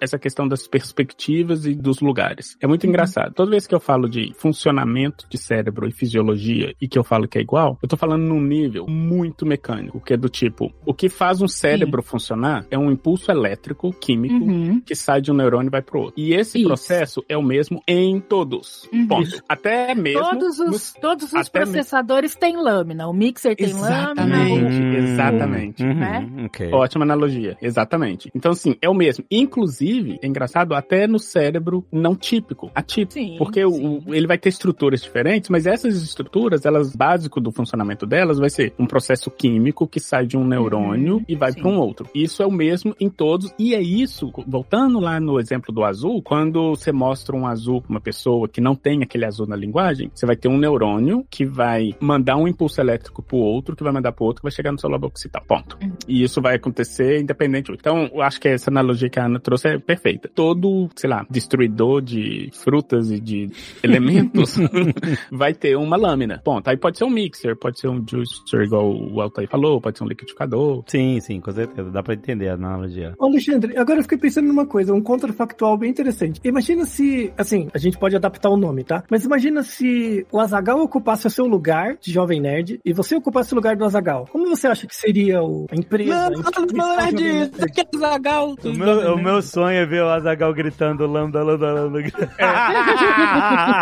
essa questão das perspectivas e dos lugares. É muito engraçado. Toda vez que eu falo de funcionamento de cérebro e fisiologia e que eu falo que é igual, eu tô falando num nível muito mecânico, que é do tipo, o que faz um cérebro funcionar é um impulso elétrico, químico, Uhum. que sai de um neurônio e vai pro outro. E esse Isso. processo é o mesmo em todos. Uhum. Ponto. Até mesmo Todos os, nos- todos os até me- processadores têm lâmina. O mixer tem lâmina. Exatamente, Hum, exatamente. uhum, Né? ok. Ótima analogia, exatamente. Então, assim, é o mesmo. Inclusive, é engraçado, até no cérebro não típico, atípico. Sim, porque sim. o- ele vai ter estruturas diferentes, mas essas estruturas, elas, básico do funcionamento delas, vai ser um processo químico que sai de um neurônio Uhum, e vai para um outro. Isso é o mesmo em todos, e é isso, voltando lá no exemplo do azul, quando você mostra um azul pra uma pessoa que não tem aquele azul na linguagem, você vai ter um neurônio que vai mandar um impulso elétrico pro outro, que vai mandar pro outro, que vai chegar no seu lobo occipital. Ponto. Uhum. E isso vai acontecer independente. Então, eu acho que é essa analogia que que a Ana trouxe é perfeita. Todo, sei lá, destruidor de frutas e de elementos (laughs) vai ter uma lâmina. Ponto. Aí pode ser um mixer, pode ser um juicer, igual o Altair falou, pode ser um liquidificador. Sim, sim, com certeza. Dá pra entender a analogia. Ô, Alexandre, agora eu fiquei pensando numa coisa, um contrafactual bem interessante. Imagina se, assim, a gente pode adaptar o nome, tá? Mas imagina se o Azagal ocupasse o seu lugar de jovem nerd e você ocupasse o lugar do Azagal. Como você acha que seria o, a empresa? a instituição Jovem Nerd? Zagal. O meu, o meu sonho é ver o Azagal gritando lambda, lambda, lambda.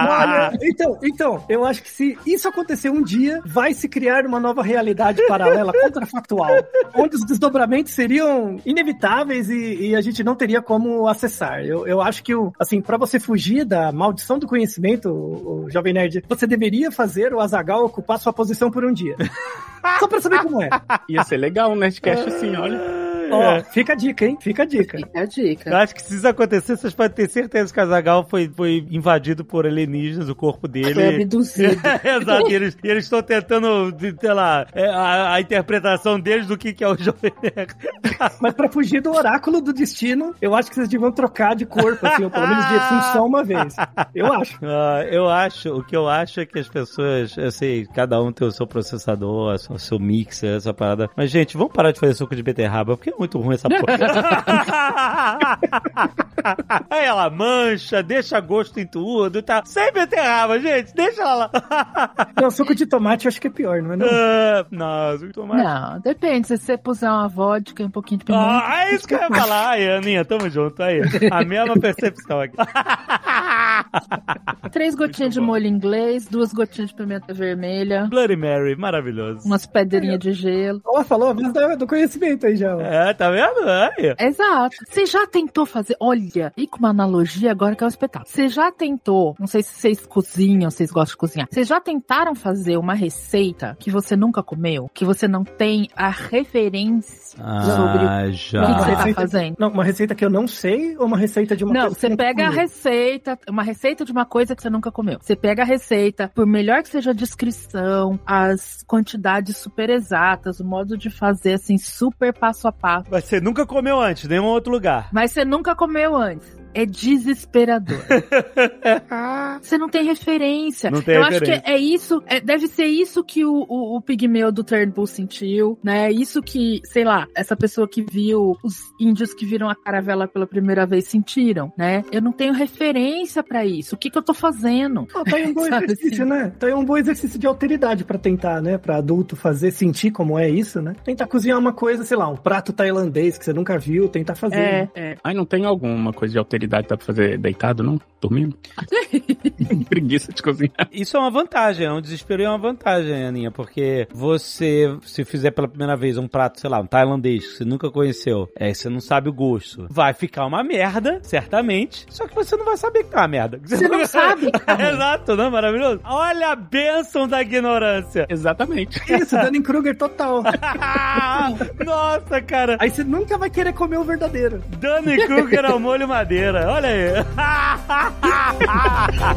Olha, então, então, eu acho que se isso acontecer um dia, vai se criar uma nova realidade paralela contrafactual, onde os desdobramentos seriam inevitáveis e, e a gente não teria como acessar. Eu, eu acho que, o, assim, para você fugir da maldição do conhecimento, o, o Jovem Nerd, você deveria fazer o Azagal ocupar sua posição por um dia. Só pra saber como é. Ia ser legal um Nerdcast assim, olha. Ó, fica a dica, hein? Fica a dica. Fica a dica. Eu acho que se isso acontecer, vocês podem ter certeza que o Azagal foi, foi invadido por alienígenas, o corpo dele. Foi abduzido. (laughs) Exato, e eles estão tentando, sei lá, é, a, a interpretação deles do que, que é o Jovem Nerd. (laughs) Mas pra fugir do oráculo do destino, eu acho que vocês deviam trocar de corpo, assim, ou pelo menos de função uma vez. Eu acho. (laughs) Ah, eu acho, o que eu acho é que as pessoas, eu sei, cada um tem o seu processador, o seu- o seu mixer, essa parada. Mas, gente, vamos parar de fazer suco de beterraba, porque é muito ruim essa porra. (laughs) Aí ela mancha, deixa gosto em tudo e tá. Sem beterraba, gente, deixa ela lá. (laughs) Não, suco de tomate eu acho que é pior, não é não? Ah, Não, suco de tomate. Não, depende. Se você puser uma vodka e um pouquinho de pimenta. Ah, é isso que eu ia falar. Aí, Aninha, tamo junto aí. A mesma percepção aqui. (laughs) Três gotinhas de molho inglês, duas gotinhas de pimenta vermelha, Bloody Mary, maravilhoso. umas pedrinhas de gelo. Ela falou a do conhecimento aí já. ó. É, tá vendo? Aí. Exato. Você já tentou fazer. Olha, e com uma analogia agora que é um espetáculo. Você já tentou, não sei se vocês cozinham, vocês gostam de cozinhar. Vocês já tentaram fazer uma receita que você nunca comeu? Que você não tem a referência sobre o Ah, que já. que você tá fazendo? Não, uma receita que eu não sei ou uma receita de uma Não, coisa que você nunca pega a receita, uma receita de uma coisa que você nunca comeu. Você pega a receita, por melhor que seja a descrição, as quantidades super exatas, o modo de fazer assim, super passo a passo. Mas você nunca comeu antes, nenhum outro lugar. Mas você nunca comeu antes. É desesperador. (laughs) você não tem referência. Não tem Eu referência. acho que é isso, é- deve ser isso que o, o, o pigmeu do Turnbull sentiu, né? Isso que, sei lá, essa pessoa que viu os índios que viram a caravela pela primeira vez sentiram, né? Eu não tenho referência pra isso. O que que eu tô fazendo? Ah, tá aí um (laughs) bom exercício, assim? né? Tá aí um bom exercício de alteridade pra tentar, né? Pra adulto fazer, sentir como é isso, né? Tentar cozinhar uma coisa, sei lá, um prato tailandês que você nunca viu, tentar fazer. É, né? é. Ai, não tem alguma coisa de alteridade que dá pra fazer deitado, não? Dormindo? (laughs) (laughs) Preguiça de cozinhar. Isso é uma vantagem, é um desespero e é uma vantagem, Aninha, porque você, se fizer pela primeira vez um prato, sei lá, um tailandês que você nunca conheceu, é, você não sabe o gosto, vai ficar uma merda, certamente, só que você não vai saber que tá uma merda. Você não (laughs) sabe, cara. Exato, não é maravilhoso? Olha a bênção da ignorância. Exatamente. Isso, Dunning-Kruger total. (laughs) Nossa, cara. Aí você nunca vai querer comer o verdadeiro. Danny Kruger ao molho madeira. Olha aí.